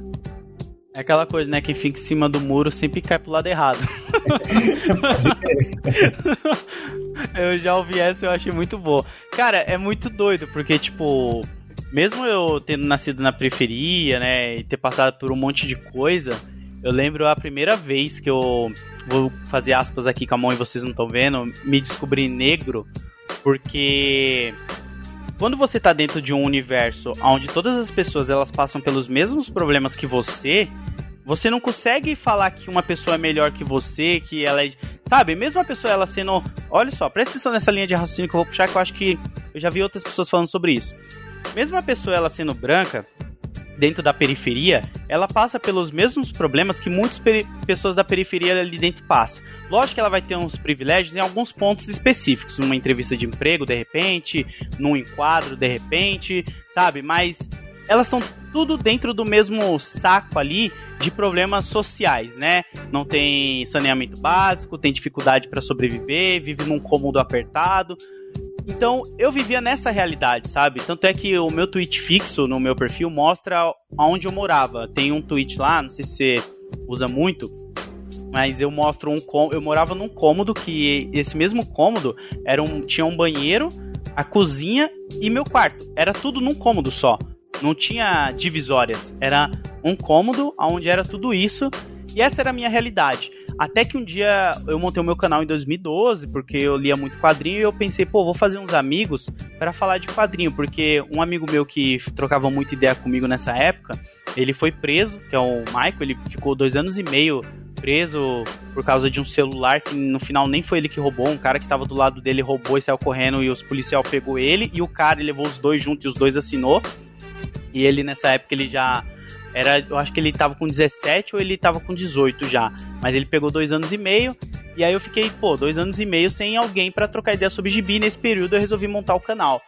É aquela coisa, né? Quem fica em cima do muro sempre cai pro lado errado. eu já ouvi essa e eu achei muito boa. Cara, é muito doido, porque, tipo, mesmo eu tendo nascido na periferia, né, e ter passado por um monte de coisa, eu lembro a primeira vez que eu vou fazer aspas aqui com a mão e vocês não estão vendo, me descobri negro, porque quando você tá dentro de um universo onde todas as pessoas elas passam pelos mesmos problemas que você, você não consegue falar que uma pessoa é melhor que você, que ela é. Sabe, mesmo a pessoa ela sendo. Olha só, presta atenção nessa linha de raciocínio que eu vou puxar, que eu acho que eu já vi outras pessoas falando sobre isso. Mesmo a pessoa ela sendo branca, dentro da periferia, ela passa pelos mesmos problemas que muitas pessoas da periferia ali dentro passam. Lógico que ela vai ter uns privilégios em alguns pontos específicos, numa entrevista de emprego, de repente, num enquadro, de repente, sabe? Mas elas estão tudo dentro do mesmo saco ali de problemas sociais, né? Não tem saneamento básico, tem dificuldade para sobreviver, vive num cômodo apertado. Então eu vivia nessa realidade, sabe? Tanto é que o meu tweet fixo no meu perfil mostra aonde eu morava. Tem um tweet lá, não sei se você usa muito, mas eu mostro um eu morava num cômodo que esse mesmo cômodo era um tinha um banheiro, a cozinha e meu quarto. Era tudo num cômodo só. Não tinha divisórias. Era um cômodo onde era tudo isso. E essa era a minha realidade. Até que um dia eu montei o meu canal em 2012, porque eu lia muito quadrinho e eu pensei, pô, vou fazer uns amigos para falar de quadrinho, porque um amigo meu que trocava muita ideia comigo nessa época, ele foi preso, que é o Michael, ele ficou dois anos e meio preso por causa de um celular que no final nem foi ele que roubou, um cara que tava do lado dele roubou e saiu correndo e os policial pegou ele e o cara levou os dois juntos e os dois assinou. E ele nessa época ele já era, eu acho que ele tava com 17 ou ele tava com 18 já, mas ele pegou dois anos e meio. E aí eu fiquei, pô, dois anos e meio sem alguém para trocar ideia sobre gibi. Nesse período eu resolvi montar o canal.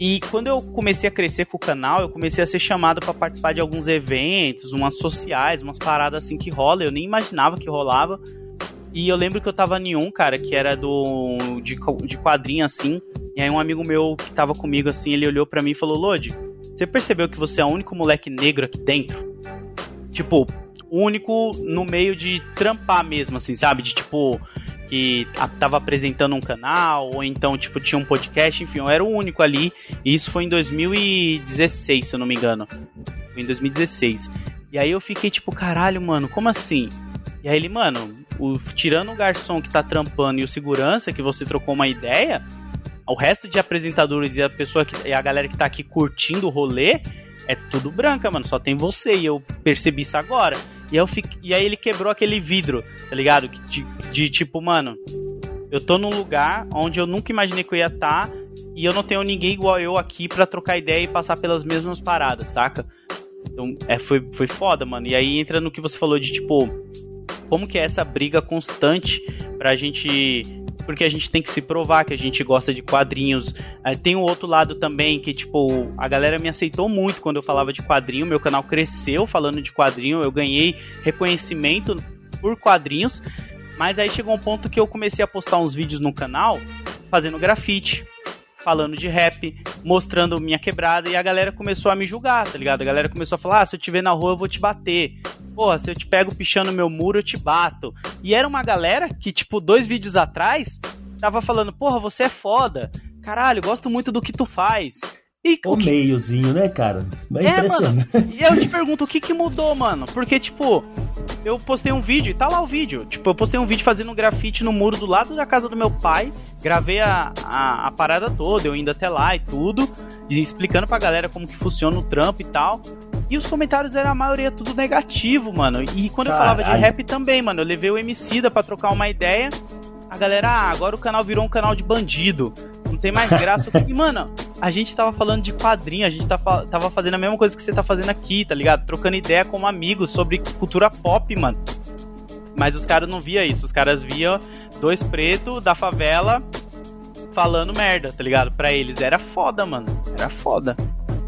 E quando eu comecei a crescer com o canal, eu comecei a ser chamado para participar de alguns eventos, umas sociais, umas paradas assim que rola. Eu nem imaginava que rolava. E eu lembro que eu tava em um, cara, que era do de, de quadrinho assim. E aí um amigo meu que tava comigo assim, ele olhou para mim e falou: "Lodi, você percebeu que você é o único moleque negro aqui dentro?" Tipo, único no meio de trampar mesmo assim, sabe? De tipo que tava apresentando um canal, ou então, tipo, tinha um podcast, enfim, eu era o único ali. E isso foi em 2016, se eu não me engano. Foi em 2016. E aí eu fiquei tipo, caralho, mano, como assim? E aí ele, mano, o, tirando o garçom que tá trampando e o segurança, que você trocou uma ideia, o resto de apresentadores e a pessoa que, e a galera que tá aqui curtindo o rolê é tudo branca, mano. Só tem você. E eu percebi isso agora. E, eu fico, e aí ele quebrou aquele vidro, tá ligado? De, de tipo, mano, eu tô num lugar onde eu nunca imaginei que eu ia estar. Tá, e eu não tenho ninguém igual eu aqui para trocar ideia e passar pelas mesmas paradas, saca? Então, é, foi, foi foda, mano. E aí entra no que você falou de tipo. Como que é essa briga constante pra gente porque a gente tem que se provar que a gente gosta de quadrinhos. tem o outro lado também que, tipo, a galera me aceitou muito quando eu falava de quadrinho, meu canal cresceu falando de quadrinho, eu ganhei reconhecimento por quadrinhos, mas aí chegou um ponto que eu comecei a postar uns vídeos no canal fazendo grafite falando de rap, mostrando minha quebrada, e a galera começou a me julgar, tá ligado? A galera começou a falar: ah, se eu te ver na rua, eu vou te bater. Porra, se eu te pego pichando meu muro, eu te bato. E era uma galera que, tipo, dois vídeos atrás, tava falando: porra, você é foda. Caralho, gosto muito do que tu faz. E, o, que... meiozinho, né, cara? É, é impressionante. Mano, e eu te pergunto, o que que mudou, mano? Porque, tipo, eu postei um vídeo, e tá lá o vídeo. Tipo, eu postei um vídeo fazendo um grafite no muro do lado da casa do meu pai. Gravei a, a, a parada toda, eu indo até lá e tudo. E explicando pra galera como que funciona o trampo e tal. E os comentários eram a maioria tudo negativo, mano. E quando Caralho. eu falava de rap também, mano, eu levei o Emicida pra trocar uma ideia. A galera, ah, agora o canal virou um canal de bandido. Não tem mais graça. e, mano, a gente tava falando de quadrinho, a gente tá tava fazendo a mesma coisa que você tá fazendo aqui, tá ligado? Trocando ideia como amigos sobre cultura pop, mano. Mas os caras não via isso. Os caras via dois pretos da favela falando merda, tá ligado? Pra eles era foda, mano. Era foda.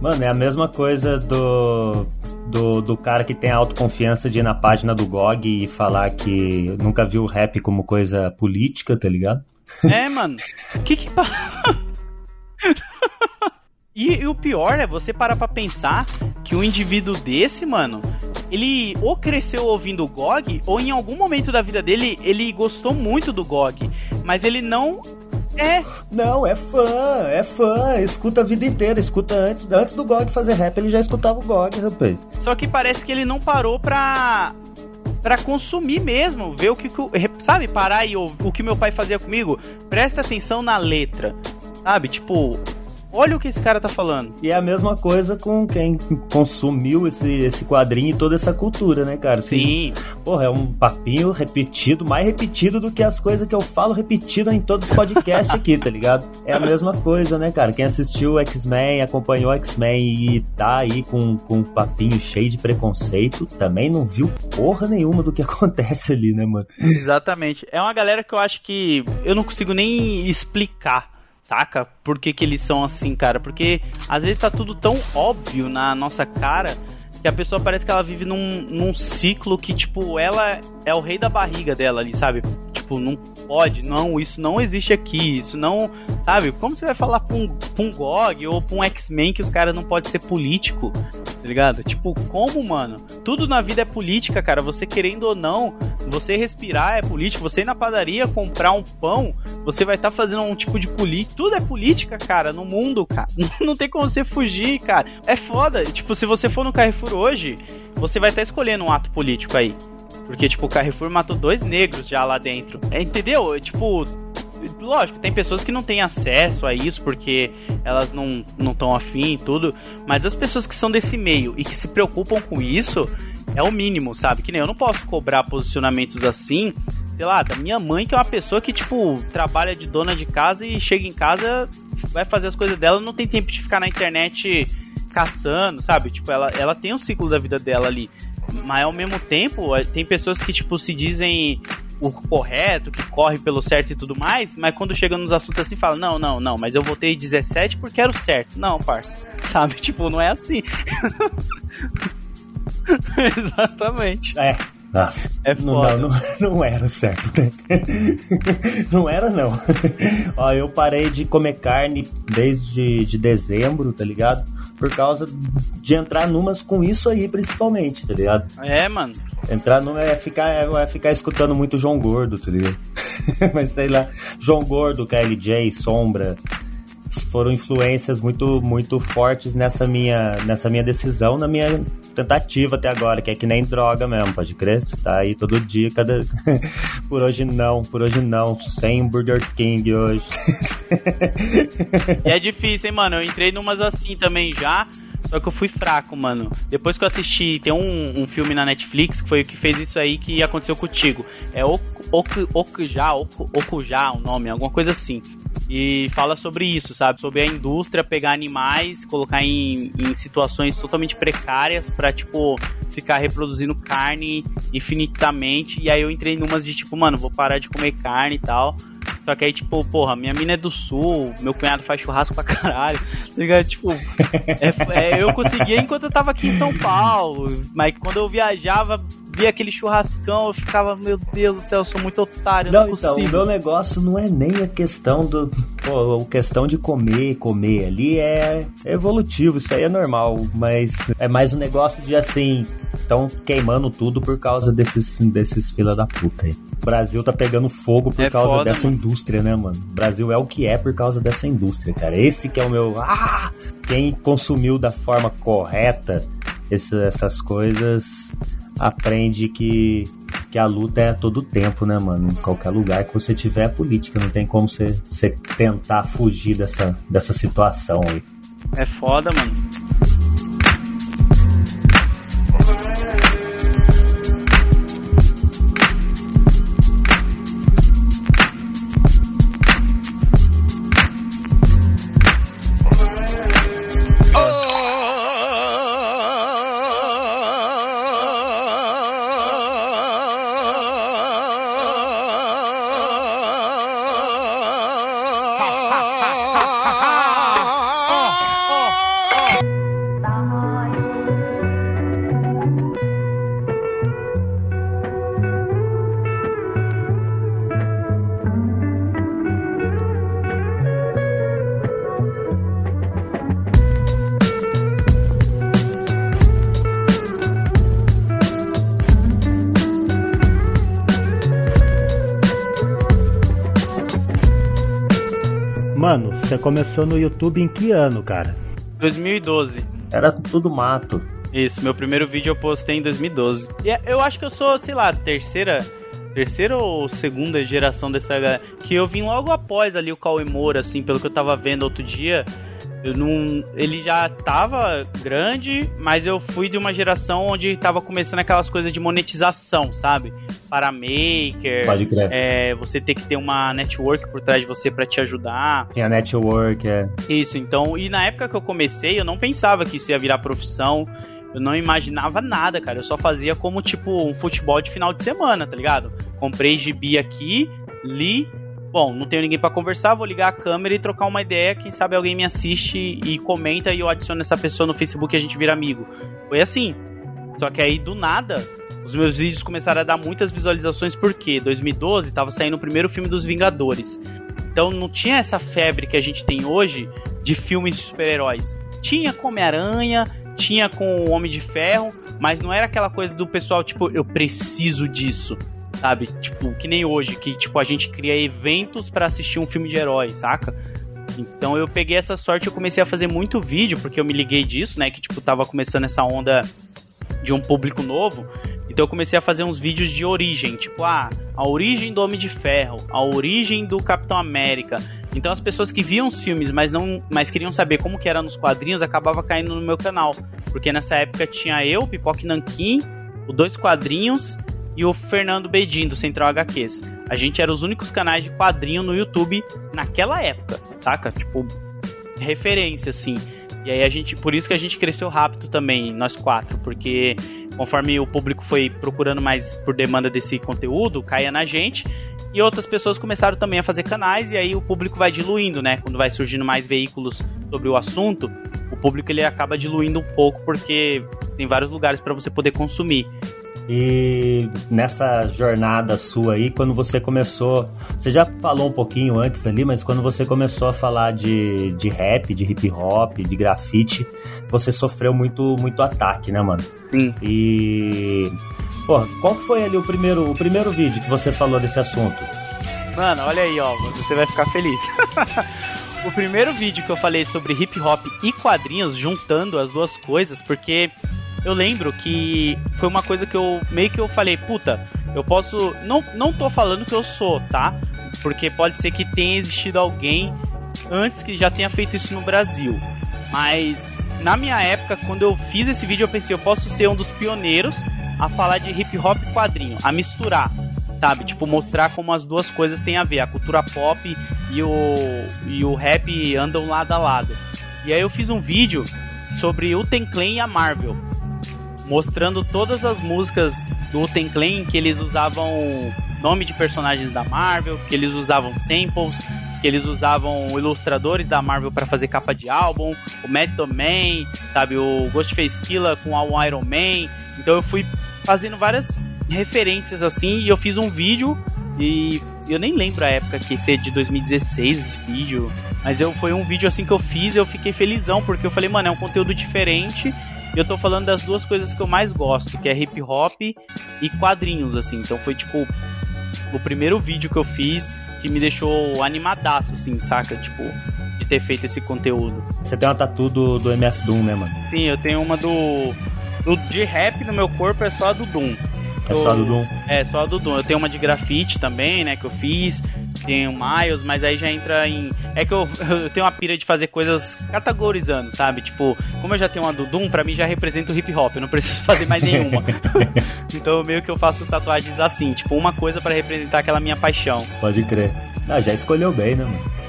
Mano, é a mesma coisa do, do, do cara que tem a autoconfiança de ir na página do GOG e falar que nunca viu rap como coisa política, tá ligado? É, mano. Que que. E, e, o pior é você parar pra pensar que um indivíduo desse, mano, ele ou cresceu ouvindo o GOG, ou em algum momento da vida dele ele gostou muito do GOG, mas ele não é. Não, é fã, é fã. Escuta a vida inteira. Escuta antes, antes do GOG fazer rap, ele já escutava o GOG, rapaz. Só que parece que ele não parou pra. Pra consumir mesmo, ver o que. Sabe, parar e ouvir o que meu pai fazia comigo? Presta atenção na letra. Sabe, tipo, Olha o que esse cara tá falando. E é a mesma coisa com quem consumiu esse, esse quadrinho e toda essa cultura, né, cara? Sim. porra, é um papinho repetido, mais repetido do que as coisas que eu falo repetido em todos os podcasts aqui, tá ligado? É a mesma coisa, né, cara? Quem assistiu X-Men, acompanhou X-Men e tá aí com, com um papinho cheio de preconceito, também não viu porra nenhuma do que acontece ali, né, mano? Exatamente. É uma galera que eu acho que eu não consigo nem explicar Saca? Por que, que eles são assim, cara? Porque às vezes tá tudo tão óbvio na nossa cara que a pessoa parece que ela vive num, num ciclo que, tipo, ela é o rei da barriga dela ali, sabe? Tipo, não pode, não, isso não existe aqui, isso não. Sabe? Como você vai falar pra um, pra um GOG ou pra um X-Men que os caras não podem ser político? Tá ligado? Tipo, como, mano? Tudo na vida é política, cara. Você querendo ou não, você respirar é político. Você ir na padaria comprar um pão, você vai estar tá fazendo um tipo de política. Tudo é política, cara, no mundo, cara. Não tem como você fugir, cara. É foda. Tipo, se você for no Carrefour hoje, você vai estar tá escolhendo um ato político aí. Porque, tipo, o Carrefour matou dois negros já lá dentro. É, entendeu? Tipo, lógico, tem pessoas que não têm acesso a isso porque elas não estão afim e tudo, mas as pessoas que são desse meio e que se preocupam com isso é o mínimo, sabe? Que nem eu não posso cobrar posicionamentos assim, sei lá, da minha mãe, que é uma pessoa que, tipo, trabalha de dona de casa e chega em casa, vai fazer as coisas dela, não tem tempo de ficar na internet caçando, sabe? Tipo, ela, ela tem um ciclo da vida dela ali. Mas ao mesmo tempo, tem pessoas que, tipo, se dizem o correto, que corre pelo certo e tudo mais, mas quando chega nos assuntos assim, fala: Não, não, não, mas eu votei 17 porque era o certo. Não, parça. Sabe? Tipo, não é assim. Exatamente. É. Nossa, é foda. Não, não, não era certo, né? não era, não. Ó, eu parei de comer carne desde de dezembro, tá ligado? por causa de entrar numas com isso aí, principalmente, tá ligado? É, mano. Entrar numa é ficar, é ficar escutando muito João Gordo, tá ligado? Mas sei lá, João Gordo, KLJ, Sombra, foram influências muito muito fortes nessa minha nessa minha decisão, na minha tentativa até agora, que é que nem droga mesmo, pode crer? Você tá aí todo dia, cada. por hoje não, por hoje não. Sem Burger King hoje. é difícil, hein, mano? Eu entrei numas assim também já. Só que eu fui fraco, mano. Depois que eu assisti, tem um, um filme na Netflix que foi o que fez isso aí que aconteceu contigo. É Okujá, Okujá, o nome, alguma coisa assim. E fala sobre isso, sabe? Sobre a indústria pegar animais, colocar em, em situações totalmente precárias para tipo, ficar reproduzindo carne infinitamente. E aí eu entrei numas de tipo, mano, vou parar de comer carne e tal. Só que aí, tipo, porra, minha mina é do sul, meu cunhado faz churrasco pra caralho. Tá ligado? Tipo, é, é, eu conseguia enquanto eu tava aqui em São Paulo. Mas quando eu viajava, via aquele churrascão, eu ficava, meu Deus do céu, eu sou muito otário, não, não é então, o meu negócio não é nem a questão do. Pô, a questão de comer, comer ali é evolutivo, isso aí é normal, mas é mais um negócio de assim, estão queimando tudo por causa desses, desses fila da puta aí. O Brasil tá pegando fogo por é causa foda, dessa mano. indústria, né, mano? O Brasil é o que é por causa dessa indústria, cara. Esse que é o meu. Ah! Quem consumiu da forma correta essas coisas aprende que, que a luta é todo tempo, né, mano? Em qualquer lugar que você tiver é política, não tem como você, você tentar fugir dessa, dessa situação aí. É foda, mano. Você começou no YouTube em que ano, cara? 2012. Era tudo mato. Isso, meu primeiro vídeo eu postei em 2012. E é, eu acho que eu sou, sei lá, terceira terceira ou segunda geração dessa galera. Que eu vim logo após ali o Cauê Moura, assim, pelo que eu tava vendo outro dia. Eu não, ele já tava grande, mas eu fui de uma geração onde tava começando aquelas coisas de monetização, sabe? Para maker, Pode crer. É, você ter que ter uma network por trás de você para te ajudar. Tem a network, é. Isso, então, e na época que eu comecei, eu não pensava que isso ia virar profissão. Eu não imaginava nada, cara. Eu só fazia como, tipo, um futebol de final de semana, tá ligado? Comprei gibi aqui, li, bom, não tenho ninguém para conversar, vou ligar a câmera e trocar uma ideia, quem sabe alguém me assiste e comenta e eu adiciono essa pessoa no Facebook e a gente vira amigo. Foi assim. Só que aí do nada, os meus vídeos começaram a dar muitas visualizações porque 2012 tava saindo o primeiro filme dos Vingadores. Então não tinha essa febre que a gente tem hoje de filmes de super-heróis. Tinha com Homem-Aranha, tinha com o Homem de Ferro, mas não era aquela coisa do pessoal, tipo, eu preciso disso. Sabe? Tipo, que nem hoje, que tipo, a gente cria eventos para assistir um filme de herói, saca? Então eu peguei essa sorte e comecei a fazer muito vídeo, porque eu me liguei disso, né? Que tipo, tava começando essa onda de um público novo. Então eu comecei a fazer uns vídeos de origem, tipo, ah, a origem do Homem de Ferro, a origem do Capitão América. Então as pessoas que viam os filmes, mas não, mas queriam saber como que era nos quadrinhos, acabava caindo no meu canal, porque nessa época tinha eu, Pipoque Nanquim, o dois quadrinhos e o Fernando Bedin do Central HQs. A gente era os únicos canais de quadrinho no YouTube naquela época, saca? Tipo, referência assim. E aí a gente, por isso que a gente cresceu rápido também, nós quatro, porque conforme o público foi procurando mais por demanda desse conteúdo, caía na gente. E outras pessoas começaram também a fazer canais e aí o público vai diluindo, né? Quando vai surgindo mais veículos sobre o assunto, o público ele acaba diluindo um pouco porque tem vários lugares para você poder consumir. E nessa jornada sua aí, quando você começou. Você já falou um pouquinho antes ali, mas quando você começou a falar de, de rap, de hip hop, de grafite, você sofreu muito, muito ataque, né, mano? Sim. E. Pô, qual foi ali o primeiro, o primeiro vídeo que você falou desse assunto? Mano, olha aí, ó, você vai ficar feliz. o primeiro vídeo que eu falei sobre hip hop e quadrinhos, juntando as duas coisas, porque eu lembro que foi uma coisa que eu meio que eu falei, puta, eu posso. Não, não tô falando que eu sou, tá? Porque pode ser que tenha existido alguém antes que já tenha feito isso no Brasil. Mas na minha época, quando eu fiz esse vídeo, eu pensei, eu posso ser um dos pioneiros a falar de hip hop quadrinho, a misturar, sabe? Tipo, mostrar como as duas coisas têm a ver, a cultura pop e o, e o rap andam lado a lado. E aí eu fiz um vídeo sobre o Ten Clan e a Marvel mostrando todas as músicas do Uten Clan que eles usavam nome de personagens da Marvel, que eles usavam samples, que eles usavam ilustradores da Marvel para fazer capa de álbum, o Metal Man, sabe, o Ghostface Killa com o Iron Man. Então eu fui fazendo várias referências assim e eu fiz um vídeo e eu nem lembro a época que esse é de 2016 esse vídeo, mas eu foi um vídeo assim que eu fiz, eu fiquei felizão porque eu falei, mano, é um conteúdo diferente e eu tô falando das duas coisas que eu mais gosto, que é hip hop e quadrinhos, assim. Então foi tipo o primeiro vídeo que eu fiz que me deixou animadaço, assim, saca? Tipo, de ter feito esse conteúdo. Você tem uma tatu do, do MF Doom, né, mano? Sim, eu tenho uma do. do de rap no meu corpo é só a do Doom. É só a do Doom? É, só a do Doom. Eu tenho uma de grafite também, né, que eu fiz. Tenho Miles, mas aí já entra em. É que eu, eu tenho uma pira de fazer coisas categorizando, sabe? Tipo, como eu já tenho uma do Doom, pra mim já representa o hip hop. Eu não preciso fazer mais nenhuma. então meio que eu faço tatuagens assim, tipo, uma coisa para representar aquela minha paixão. Pode crer. Ah, já escolheu bem, né, mano?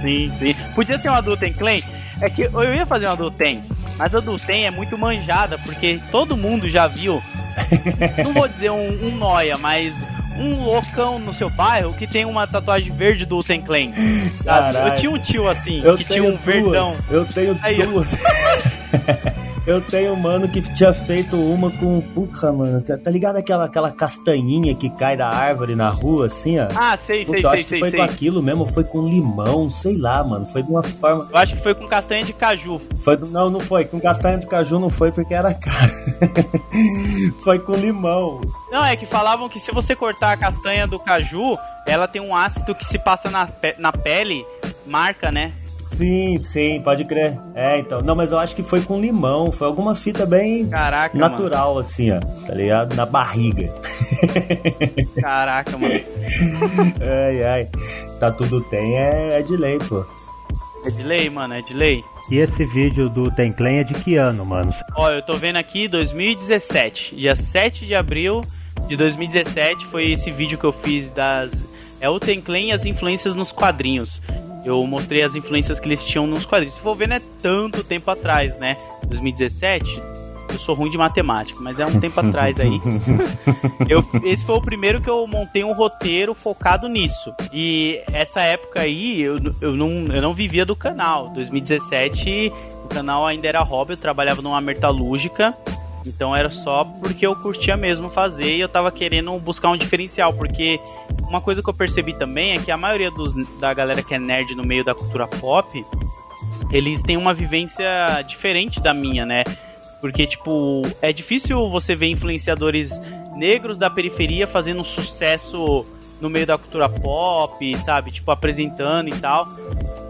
sim, sim. Podia ser uma Ten Clan. É que eu ia fazer uma do Ten, mas a do Ten é muito manjada, porque todo mundo já viu. não vou dizer um, um noia, mas um loucão no seu bairro que tem uma tatuagem verde do Ten Clan. Eu tinha um tio assim, eu que tinha um duas. verdão. Eu tenho Aí, duas. Eu tenho um mano que tinha feito uma com. Puxa, mano. Tá, tá ligado aquela, aquela castanhinha que cai da árvore na rua, assim, ó? Ah, sei, Puta, sei, eu sei, acho que sei, foi sei. com aquilo mesmo, foi com limão, sei lá, mano. Foi de uma forma. Eu acho que foi com castanha de caju. Foi, não, não foi. Com castanha de caju não foi porque era caro. foi com limão. Não, é que falavam que se você cortar a castanha do caju, ela tem um ácido que se passa na, pe- na pele, marca, né? Sim, sim, pode crer. É, então. Não, mas eu acho que foi com limão. Foi alguma fita bem Caraca, mano. natural, assim, ó. Tá ligado? Na barriga. Caraca, mano. ai, ai. Tá tudo tem é, é de lei, pô. É de lei, mano, é de lei. E esse vídeo do Ten Clan é de que ano, mano? Ó, eu tô vendo aqui 2017, dia 7 de abril de 2017 foi esse vídeo que eu fiz das é o Ten Clan e as influências nos quadrinhos. Eu mostrei as influências que eles tinham nos quadrinhos. Se for ver, não é tanto tempo atrás, né? 2017. Eu sou ruim de matemática, mas é um tempo atrás aí. Eu- esse foi o primeiro que eu montei um roteiro focado nisso. E essa época aí, eu, eu, não, eu não vivia do canal. 2017, o canal ainda era hobby, eu trabalhava numa metalúrgica. Então era só porque eu curtia mesmo fazer e eu tava querendo buscar um diferencial, porque uma coisa que eu percebi também é que a maioria dos, da galera que é nerd no meio da cultura pop, eles têm uma vivência diferente da minha, né? Porque, tipo, é difícil você ver influenciadores negros da periferia fazendo um sucesso no meio da cultura pop, sabe? Tipo, apresentando e tal.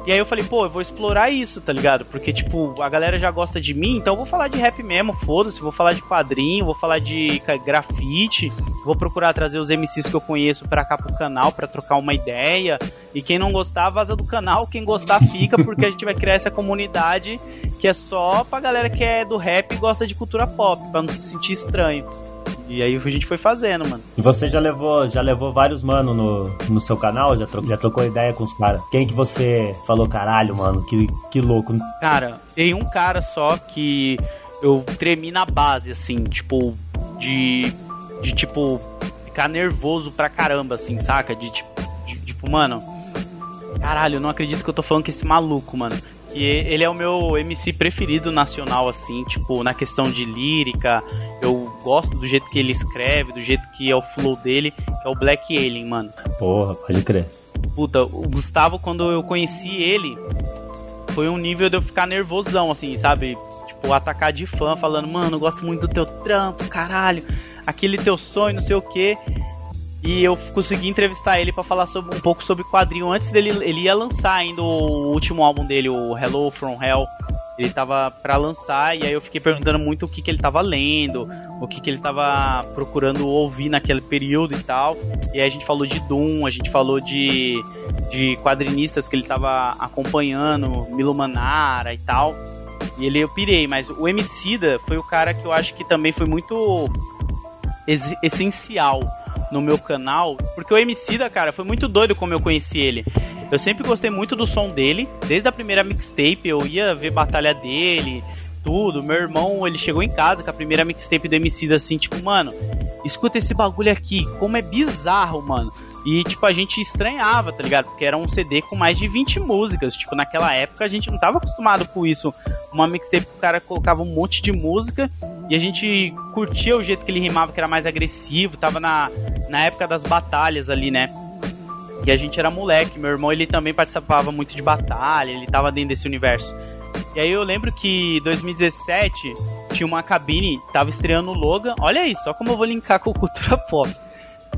E aí eu falei, pô, eu vou explorar isso, tá ligado? Porque, tipo, a galera já gosta de mim, então eu vou falar de rap mesmo, foda-se, vou falar de quadrinho, vou falar de grafite, vou procurar trazer os MCs que eu conheço pra cá pro canal pra trocar uma ideia. E quem não gostar, vaza do canal, quem gostar fica, porque a gente vai criar essa comunidade que é só pra galera que é do rap e gosta de cultura pop, pra não se sentir estranho. E aí a gente foi fazendo, mano. E você já levou, já levou vários mano no, no seu canal? Já, trocou, já trocou ideia com os caras? Quem que você falou, caralho, mano, que, que louco? Cara, tem um cara só que eu tremi na base, assim, tipo, de. De tipo, ficar nervoso pra caramba, assim, saca? De tipo, de, tipo, mano. Caralho, eu não acredito que eu tô falando com esse maluco, mano que ele é o meu MC preferido nacional, assim, tipo, na questão de lírica. Eu gosto do jeito que ele escreve, do jeito que é o flow dele, que é o Black Alien, mano. Porra, pode crer. Puta, o Gustavo, quando eu conheci ele, foi um nível de eu ficar nervosão, assim, sabe? Tipo, atacar de fã, falando, mano, eu gosto muito do teu trampo, caralho, aquele teu sonho, não sei o quê. E eu consegui entrevistar ele para falar sobre, um pouco sobre quadrinho. Antes dele, ele ia lançar ainda o último álbum dele, o Hello From Hell. Ele tava para lançar e aí eu fiquei perguntando muito o que, que ele tava lendo, o que, que ele tava procurando ouvir naquele período e tal. E aí a gente falou de Doom, a gente falou de, de quadrinistas que ele tava acompanhando, Milo Manara e tal. E ele eu pirei, mas o Emicida foi o cara que eu acho que também foi muito essencial no meu canal, porque o MC da cara foi muito doido como eu conheci ele. Eu sempre gostei muito do som dele, desde a primeira mixtape, eu ia ver batalha dele, tudo. Meu irmão, ele chegou em casa com a primeira mixtape do MC assim, tipo, mano, escuta esse bagulho aqui, como é bizarro, mano. E, tipo, a gente estranhava, tá ligado? Porque era um CD com mais de 20 músicas. Tipo, naquela época a gente não tava acostumado com isso. Uma mixtape que o cara colocava um monte de música e a gente curtia o jeito que ele rimava, que era mais agressivo. Tava na, na época das batalhas ali, né? E a gente era moleque. Meu irmão, ele também participava muito de batalha. Ele tava dentro desse universo. E aí eu lembro que 2017 tinha uma cabine, tava estreando o Logan. Olha aí, só como eu vou linkar com cultura pop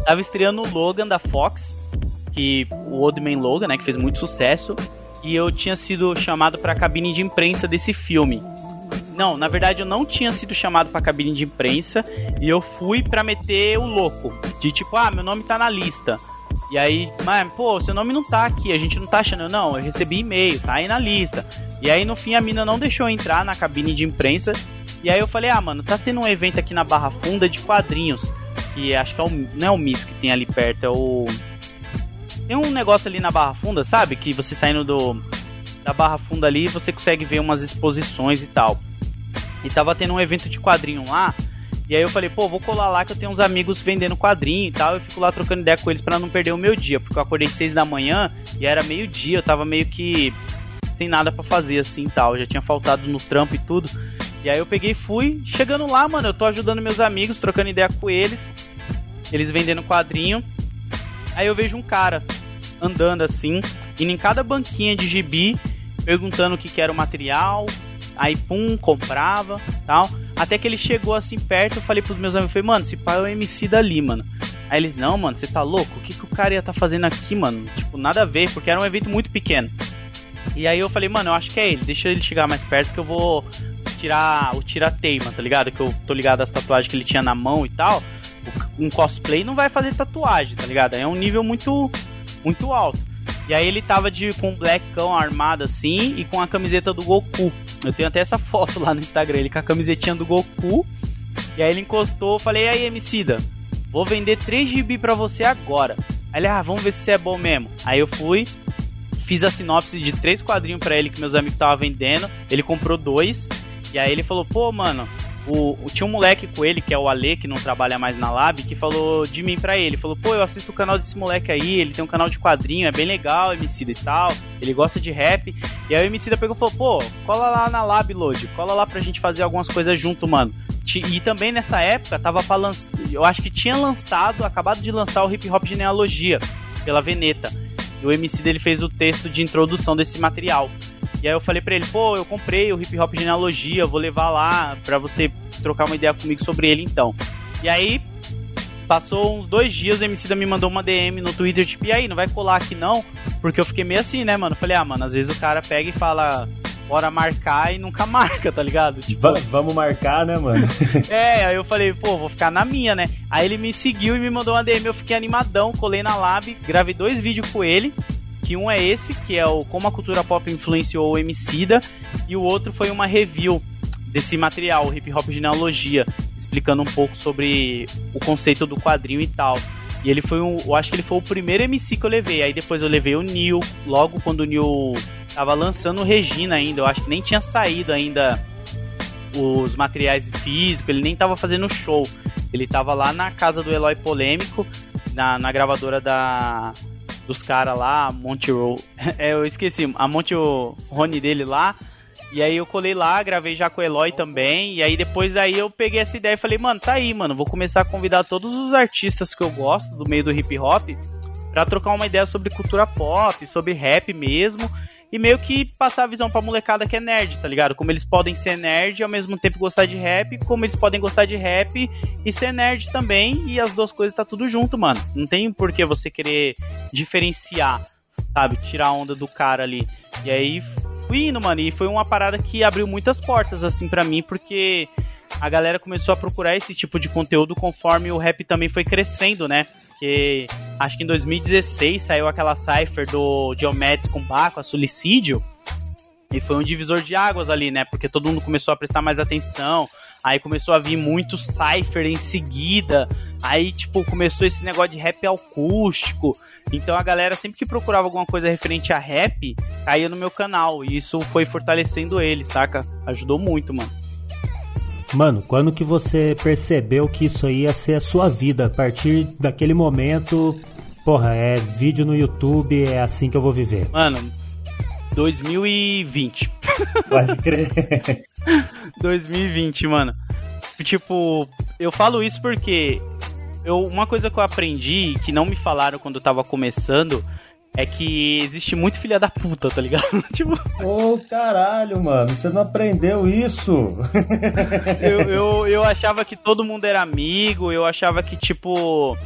tava estreando o Logan da Fox, que o Old Man Logan, né, que fez muito sucesso, e eu tinha sido chamado para a cabine de imprensa desse filme. Não, na verdade eu não tinha sido chamado para a cabine de imprensa e eu fui para meter o louco, de tipo, ah, meu nome tá na lista. E aí, mas, pô, seu nome não tá aqui, a gente não tá achando. Não, eu recebi e-mail, tá aí na lista. E aí, no fim, a mina não deixou entrar na cabine de imprensa. E aí eu falei, ah, mano, tá tendo um evento aqui na Barra Funda de quadrinhos que acho que é o, não é o MIS que tem ali perto, é o. Tem um negócio ali na Barra Funda, sabe? Que você saindo do da Barra Funda ali, você consegue ver umas exposições e tal. E tava tendo um evento de quadrinho lá. E aí eu falei, pô, vou colar lá que eu tenho uns amigos vendendo quadrinho e tal. Eu fico lá trocando ideia com eles para não perder o meu dia. Porque eu acordei seis da manhã e era meio-dia, eu tava meio que sem nada para fazer assim e tal. Eu já tinha faltado no trampo e tudo. E aí eu peguei e fui. Chegando lá, mano, eu tô ajudando meus amigos, trocando ideia com eles. Eles vendendo quadrinho. Aí eu vejo um cara andando assim, indo em cada banquinha de gibi, perguntando o que, que era o material. Aí, pum, comprava, tal. Até que ele chegou assim perto, eu falei pros meus amigos, falei, mano, esse pai é o MC dali, mano. Aí eles, não, mano, você tá louco? O que, que o cara ia tá fazendo aqui, mano? Tipo, nada a ver, porque era um evento muito pequeno. E aí eu falei, mano, eu acho que é ele, deixa ele chegar mais perto que eu vou tirar o tira-teima, tá ligado? Que eu tô ligado às tatuagens que ele tinha na mão e tal. Um cosplay não vai fazer tatuagem, tá ligado? É um nível muito, muito alto. E aí ele tava de, com um blackão armado assim e com a camiseta do Goku. Eu tenho até essa foto lá no Instagram, ele com a camisetinha do Goku. E aí ele encostou, falei, aí Emicida, vou vender 3 GB pra você agora. Aí ele, ah, vamos ver se é bom mesmo. Aí eu fui, fiz a sinopse de três quadrinhos para ele que meus amigos estavam vendendo. Ele comprou dois. E aí ele falou, pô, mano, o, o, tinha um moleque com ele, que é o Ale, que não trabalha mais na Lab, que falou de mim pra ele. Falou, pô, eu assisto o canal desse moleque aí, ele tem um canal de quadrinho, é bem legal, Emicida e tal, ele gosta de rap. E aí o Emicida pegou e falou, pô, cola lá na Lab, Lodi, cola lá pra gente fazer algumas coisas junto, mano. E também nessa época tava pra. Eu acho que tinha lançado, acabado de lançar o hip hop genealogia pela Veneta. E o MC dele fez o texto de introdução desse material. E aí eu falei pra ele, pô, eu comprei o hip hop genealogia, vou levar lá pra você trocar uma ideia comigo sobre ele então. E aí, passou uns dois dias, o MC da me mandou uma DM no Twitter, tipo, e aí, não vai colar aqui não? Porque eu fiquei meio assim, né, mano? Falei, ah, mano, às vezes o cara pega e fala, bora marcar e nunca marca, tá ligado? Tipo, Va vamos marcar, né, mano? é, aí eu falei, pô, vou ficar na minha, né? Aí ele me seguiu e me mandou uma DM, eu fiquei animadão, colei na lab, gravei dois vídeos com ele que um é esse, que é o Como a Cultura Pop Influenciou o Emicida, e o outro foi uma review desse material, o Hip Hop Genealogia, explicando um pouco sobre o conceito do quadrinho e tal. E ele foi um, eu acho que ele foi o primeiro MC que eu levei. Aí depois eu levei o Neil, logo quando o Neil tava lançando o Regina ainda, eu acho que nem tinha saído ainda os materiais físicos, ele nem tava fazendo show. Ele tava lá na casa do Eloy Polêmico, na, na gravadora da dos caras lá, Monte Roll. É, eu esqueci, a Monte Rony dele lá. E aí eu colei lá, gravei já com o Eloy também. E aí depois daí eu peguei essa ideia e falei, mano, tá aí, mano. Vou começar a convidar todos os artistas que eu gosto do meio do hip hop para trocar uma ideia sobre cultura pop, sobre rap mesmo e meio que passar a visão pra molecada que é nerd, tá ligado? Como eles podem ser nerd e ao mesmo tempo gostar de rap, como eles podem gostar de rap e ser nerd também, e as duas coisas tá tudo junto, mano. Não tem por que você querer diferenciar, sabe? Tirar a onda do cara ali. E aí fui indo, mano, e foi uma parada que abriu muitas portas, assim, para mim, porque a galera começou a procurar esse tipo de conteúdo conforme o rap também foi crescendo, né? Porque acho que em 2016 saiu aquela cipher do Diomedes com Baco, a Suicídio, e foi um divisor de águas ali, né? Porque todo mundo começou a prestar mais atenção, aí começou a vir muito cipher em seguida, aí, tipo, começou esse negócio de rap acústico, então a galera sempre que procurava alguma coisa referente a rap, caía no meu canal, e isso foi fortalecendo ele, saca? Ajudou muito, mano. Mano, quando que você percebeu que isso aí ia ser a sua vida? A partir daquele momento, porra, é vídeo no YouTube, é assim que eu vou viver. Mano, 2020. Pode crer. 2020, mano. Tipo, eu falo isso porque eu, uma coisa que eu aprendi, que não me falaram quando eu tava começando, é que existe muito filha da puta, tá ligado? tipo. Ô, oh, caralho, mano, você não aprendeu isso? eu, eu, eu achava que todo mundo era amigo, eu achava que, tipo,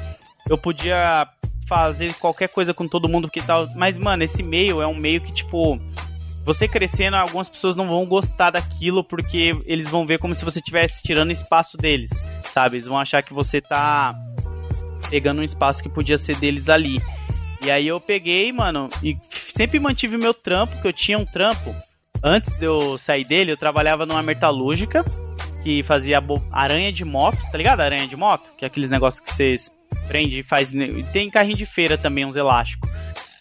eu podia fazer qualquer coisa com todo mundo que tal. Mas, mano, esse meio é um meio que, tipo. Você crescendo, algumas pessoas não vão gostar daquilo porque eles vão ver como se você estivesse tirando espaço deles, sabe? Eles vão achar que você tá pegando um espaço que podia ser deles ali. E aí eu peguei, mano, e sempre mantive o meu trampo, que eu tinha um trampo. Antes de eu sair dele, eu trabalhava numa metalúrgica que fazia aranha de moto, tá ligado? Aranha de moto, que é aqueles negócios que você prende e faz. Tem carrinho de feira também, uns elásticos.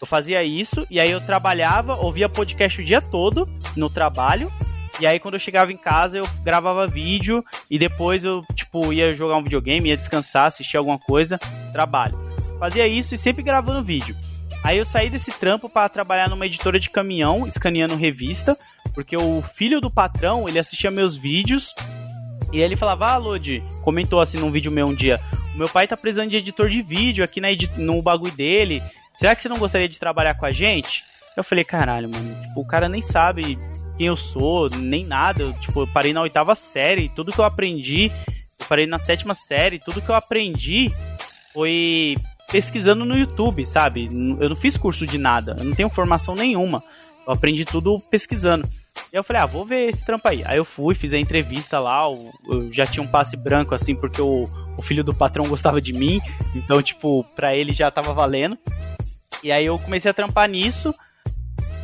Eu fazia isso, e aí eu trabalhava, ouvia podcast o dia todo no trabalho. E aí quando eu chegava em casa, eu gravava vídeo e depois eu, tipo, ia jogar um videogame, ia descansar, assistir alguma coisa, trabalho. Fazia isso e sempre gravando vídeo. Aí eu saí desse trampo para trabalhar numa editora de caminhão, escaneando revista, porque o filho do patrão, ele assistia meus vídeos e ele falava, ah, Lodi, comentou assim num vídeo meu um dia, o meu pai tá precisando de editor de vídeo aqui na no bagulho dele, será que você não gostaria de trabalhar com a gente? Eu falei, caralho, mano, tipo, o cara nem sabe quem eu sou, nem nada, eu, tipo, eu parei na oitava série, tudo que eu aprendi, eu parei na sétima série, tudo que eu aprendi foi pesquisando no YouTube, sabe? Eu não fiz curso de nada, eu não tenho formação nenhuma. Eu aprendi tudo pesquisando. E eu falei, ah, vou ver esse trampo aí. Aí eu fui, fiz a entrevista lá, eu já tinha um passe branco, assim, porque o, o filho do patrão gostava de mim. Então, tipo, pra ele já tava valendo. E aí eu comecei a trampar nisso.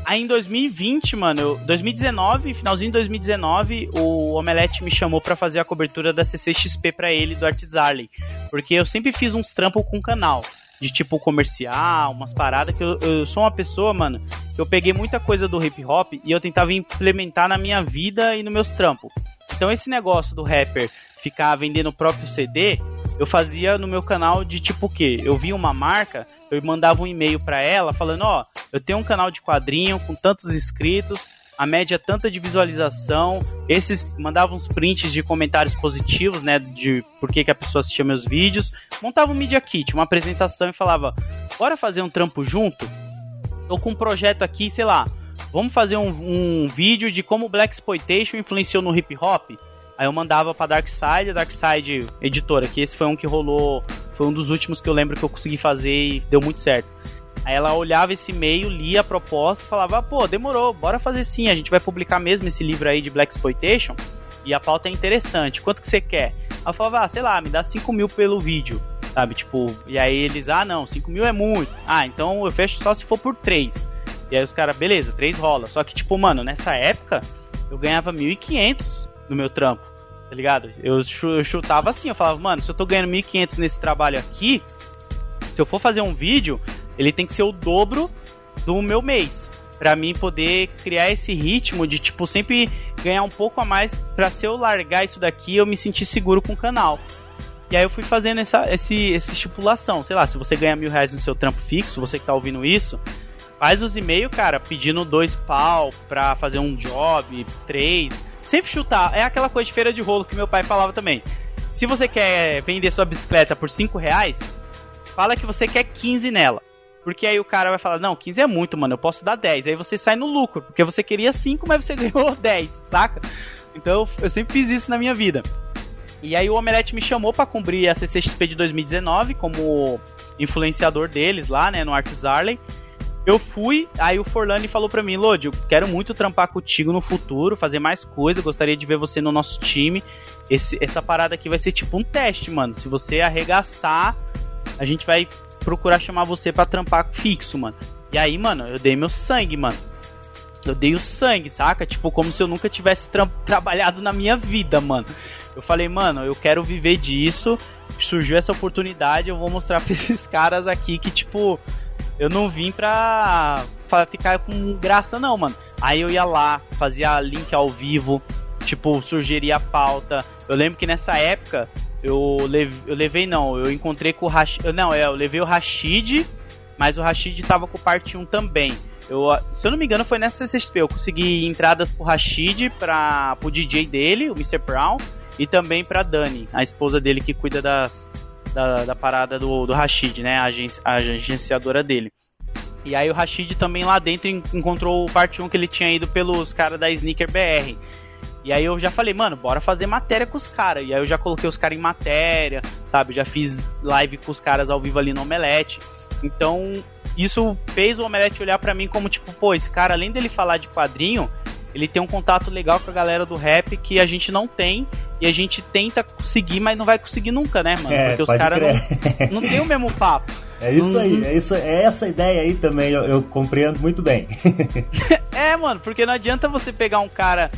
Aí em 2020, mano, eu, 2019, finalzinho de 2019, o Omelete me chamou para fazer a cobertura da CCXP para ele do Arts Arley. Porque eu sempre fiz uns trampos com o canal. De tipo comercial, umas paradas que eu, eu sou uma pessoa, mano, que eu peguei muita coisa do hip hop e eu tentava implementar na minha vida e nos meus trampos. Então esse negócio do rapper ficar vendendo o próprio CD, eu fazia no meu canal de tipo o quê? Eu via uma marca, eu mandava um e-mail para ela falando, ó, oh, eu tenho um canal de quadrinho com tantos inscritos, a média tanta de visualização. Esses mandavam uns prints de comentários positivos, né? De por que, que a pessoa assistia meus vídeos. Montava um Media Kit, uma apresentação e falava: bora fazer um trampo junto? Tô com um projeto aqui, sei lá. Vamos fazer um, um vídeo de como o Black Exploitation influenciou no hip hop? Aí eu mandava pra Darkside, a Darkside editora, que esse foi um que rolou, foi um dos últimos que eu lembro que eu consegui fazer e deu muito certo. Aí ela olhava esse e-mail, lia a proposta falava: pô, demorou, bora fazer sim, a gente vai publicar mesmo esse livro aí de Black Exploitation e a pauta é interessante, quanto que você quer? Eu falava: ah, sei lá, me dá 5 mil pelo vídeo, sabe? Tipo, e aí eles: ah, não, 5 mil é muito, ah, então eu fecho só se for por 3. E aí os caras, beleza, 3 rola. Só que, tipo, mano, nessa época eu ganhava 1.500 no meu trampo, tá ligado? Eu chutava assim, eu falava, mano, se eu tô ganhando 1.500 nesse trabalho aqui, se eu for fazer um vídeo, ele tem que ser o dobro do meu mês. Pra mim poder criar esse ritmo de, tipo, sempre ganhar um pouco a mais pra se eu largar isso daqui, eu me sentir seguro com o canal. E aí eu fui fazendo essa, esse, essa estipulação. Sei lá, se você ganha mil reais no seu trampo fixo, você que tá ouvindo isso, faz os e-mails, cara, pedindo dois pau pra fazer um job, três. Sempre chutar. É aquela coisa de feira de rolo que meu pai falava também. Se você quer vender sua bicicleta por cinco reais, fala que você quer 15 nela. Porque aí o cara vai falar, não, 15 é muito, mano, eu posso dar 10. Aí você sai no lucro, porque você queria 5, mas você ganhou 10, saca? Então eu sempre fiz isso na minha vida. E aí o Omelete me chamou para cumprir a CCXP de 2019 como influenciador deles lá, né, no Arts Arley. Eu fui, aí o Forlani falou pra mim, Lodi, eu quero muito trampar contigo no futuro, fazer mais coisa, gostaria de ver você no nosso time. Esse, essa parada aqui vai ser tipo um teste, mano. Se você arregaçar, a gente vai procurar chamar você para trampar fixo, mano. E aí, mano, eu dei meu sangue, mano. Eu dei o sangue, saca? Tipo, como se eu nunca tivesse tra trabalhado na minha vida, mano. Eu falei, mano, eu quero viver disso. Surgiu essa oportunidade, eu vou mostrar pra esses caras aqui que, tipo, eu não vim pra, pra ficar com graça, não, mano. Aí eu ia lá, fazia link ao vivo, tipo, sugeria a pauta. Eu lembro que nessa época eu, leve, eu levei, não, eu encontrei com o Rashid. Não, é, eu levei o Rashid, mas o Rashid tava com parte 1 também. Eu, se eu não me engano, foi nessa CCXP. Eu consegui entradas pro Rashid, pra, pro DJ dele, o Mr. Brown, e também pra Dani, a esposa dele que cuida das, da, da parada do, do Rashid, né? A, agência, a agenciadora dele. E aí o Rashid também lá dentro encontrou o parte 1 que ele tinha ido pelos caras da Sneaker BR. E aí eu já falei, mano, bora fazer matéria com os caras. E aí eu já coloquei os caras em matéria, sabe? Já fiz live com os caras ao vivo ali no Omelete. Então, isso fez o Omelete olhar para mim como tipo, pô, esse cara, além dele falar de quadrinho, ele tem um contato legal com a galera do rap que a gente não tem e a gente tenta conseguir, mas não vai conseguir nunca, né, mano? É, Porque os caras não, não tem o mesmo papo. É isso aí, é, isso, é essa ideia aí também, eu, eu compreendo muito bem. é, mano, porque não adianta você pegar um cara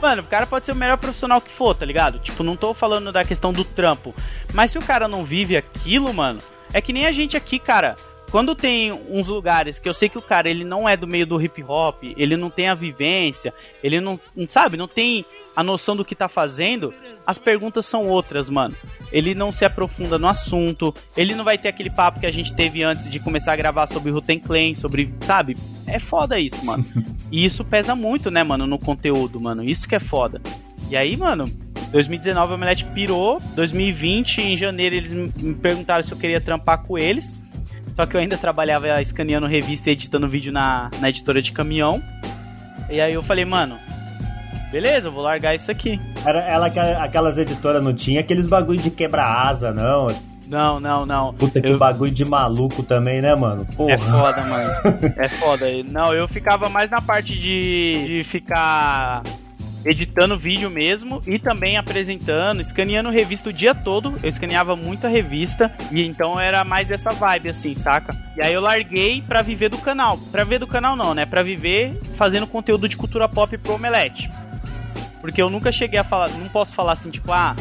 Mano, o cara pode ser o melhor profissional que for, tá ligado? Tipo, não tô falando da questão do trampo. Mas se o cara não vive aquilo, mano, é que nem a gente aqui, cara. Quando tem uns lugares que eu sei que o cara ele não é do meio do hip hop, ele não tem a vivência, ele não, sabe, não tem a noção do que tá fazendo, as perguntas são outras, mano. Ele não se aprofunda no assunto, ele não vai ter aquele papo que a gente teve antes de começar a gravar sobre Ruten Clan, sobre, sabe? É foda isso, mano. E isso pesa muito, né, mano, no conteúdo, mano. Isso que é foda. E aí, mano, 2019 a Omelete pirou, 2020, em janeiro, eles me perguntaram se eu queria trampar com eles. Só que eu ainda trabalhava escaneando revista e editando vídeo na, na editora de caminhão. E aí eu falei, mano, beleza, eu vou largar isso aqui. Era ela aquelas editoras não tinha aqueles bagulho de quebra-asa, não. Não, não, não. Puta que eu... bagulho de maluco também, né, mano? Porra. É foda, mano. É foda. Não, eu ficava mais na parte de, de ficar editando vídeo mesmo e também apresentando, escaneando revista o dia todo. Eu escaneava muita revista e então era mais essa vibe assim, saca? E aí eu larguei para viver do canal. Para viver do canal não, né? Para viver fazendo conteúdo de cultura pop pro Omelete. Porque eu nunca cheguei a falar, não posso falar assim, tipo, ah,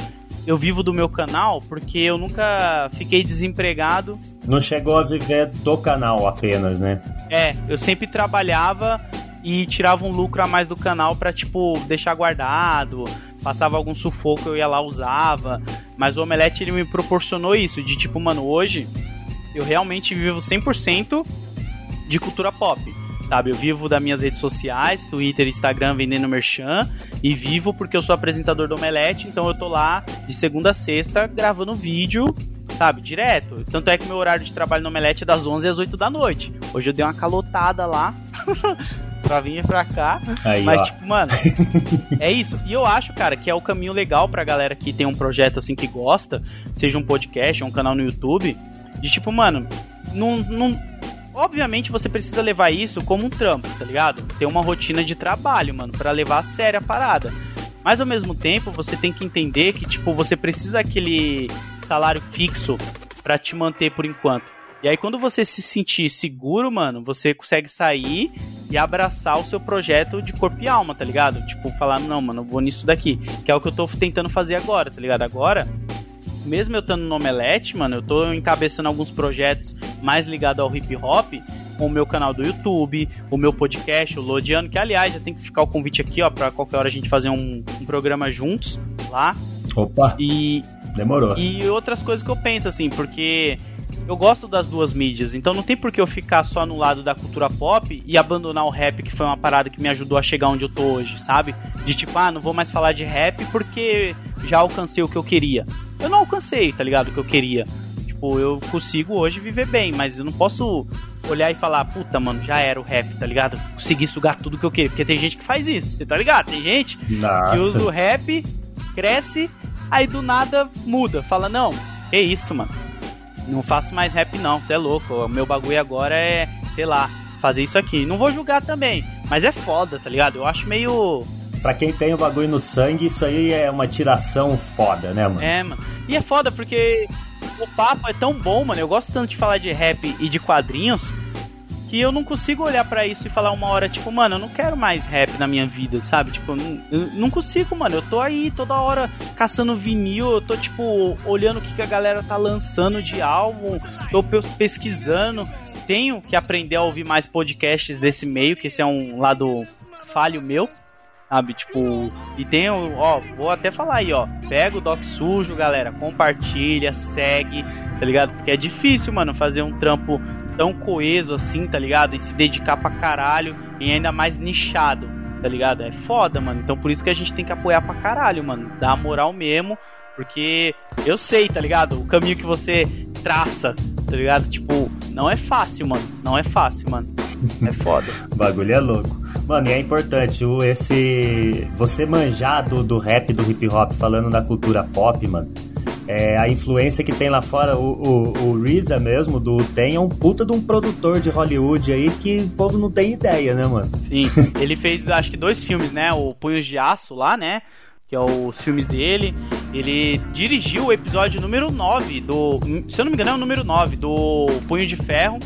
eu vivo do meu canal porque eu nunca fiquei desempregado. Não chegou a viver do canal apenas, né? É, eu sempre trabalhava e tirava um lucro a mais do canal para tipo deixar guardado, passava algum sufoco eu ia lá usava, mas o Omelete ele me proporcionou isso de tipo, mano, hoje eu realmente vivo 100% de cultura pop. sabe? Eu vivo das minhas redes sociais, Twitter, Instagram, vendendo merchan, e vivo porque eu sou apresentador do Omelete, então eu tô lá de segunda a sexta gravando vídeo, sabe? Direto. Tanto é que meu horário de trabalho no Omelete é das 11 às 8 da noite. Hoje eu dei uma calotada lá. pra vir pra cá. Aí, mas, ó. tipo, mano, é isso. E eu acho, cara, que é o caminho legal pra galera que tem um projeto assim que gosta, seja um podcast, um canal no YouTube, de tipo, mano, não. não obviamente você precisa levar isso como um trampo, tá ligado? Ter uma rotina de trabalho, mano, pra levar a sério a parada. Mas ao mesmo tempo, você tem que entender que, tipo, você precisa daquele salário fixo pra te manter por enquanto. E aí, quando você se sentir seguro, mano, você consegue sair e abraçar o seu projeto de corpo e alma, tá ligado? Tipo, falar, não, mano, eu vou nisso daqui. Que é o que eu tô tentando fazer agora, tá ligado? Agora, mesmo eu estando no Omelete, mano, eu tô encabeçando alguns projetos mais ligados ao hip hop, com o meu canal do YouTube, o meu podcast, o Lodiano, que aliás já tem que ficar o convite aqui, ó, pra qualquer hora a gente fazer um, um programa juntos lá. Opa, E, demorou. e outras coisas que eu penso, assim, porque eu gosto das duas mídias, então não tem por que eu ficar só no lado da cultura pop e abandonar o rap, que foi uma parada que me ajudou a chegar onde eu tô hoje, sabe? De tipo, ah, não vou mais falar de rap porque já alcancei o que eu queria. Eu não alcancei, tá ligado? O que eu queria. Tipo, eu consigo hoje viver bem, mas eu não posso olhar e falar, puta, mano, já era o rap, tá ligado? Consegui sugar tudo que eu queria. Porque tem gente que faz isso, você tá ligado? Tem gente que usa o Nossa. rap, cresce, aí do nada muda. Fala, não, que isso, mano. Não faço mais rap, não, você é louco. O meu bagulho agora é, sei lá, fazer isso aqui. Não vou julgar também, mas é foda, tá ligado? Eu acho meio. Pra quem tem o bagulho no sangue, isso aí é uma tiração foda, né, mano? É, mano. E é foda porque o papo é tão bom, mano. Eu gosto tanto de falar de rap e de quadrinhos que eu não consigo olhar pra isso e falar uma hora, tipo, mano, eu não quero mais rap na minha vida, sabe? Tipo, eu não, eu não consigo, mano. Eu tô aí toda hora caçando vinil, eu tô, tipo, olhando o que, que a galera tá lançando de álbum, tô pe- pesquisando. Tenho que aprender a ouvir mais podcasts desse meio, que esse é um lado falho meu. Sabe, tipo, e tem, ó, vou até falar aí, ó. Pega o Doc Sujo, galera, compartilha, segue, tá ligado? Porque é difícil, mano, fazer um trampo tão coeso assim, tá ligado? E se dedicar pra caralho e ainda mais nichado, tá ligado? É foda, mano. Então por isso que a gente tem que apoiar pra caralho, mano. Dar moral mesmo, porque eu sei, tá ligado? O caminho que você traça, tá ligado? Tipo, não é fácil, mano. Não é fácil, mano. É foda. O bagulho é louco. Mano, e é importante o, esse. Você manjar do, do rap, do hip hop, falando da cultura pop, mano. É, a influência que tem lá fora, o, o, o RZA mesmo, do Tem, é um puta de um produtor de Hollywood aí que o povo não tem ideia, né, mano? Sim, ele fez acho que dois filmes, né? O Punhos de Aço lá, né? Que é os filmes dele. Ele dirigiu o episódio número 9 do. Se eu não me engano, é o número 9 do Punho de Ferro,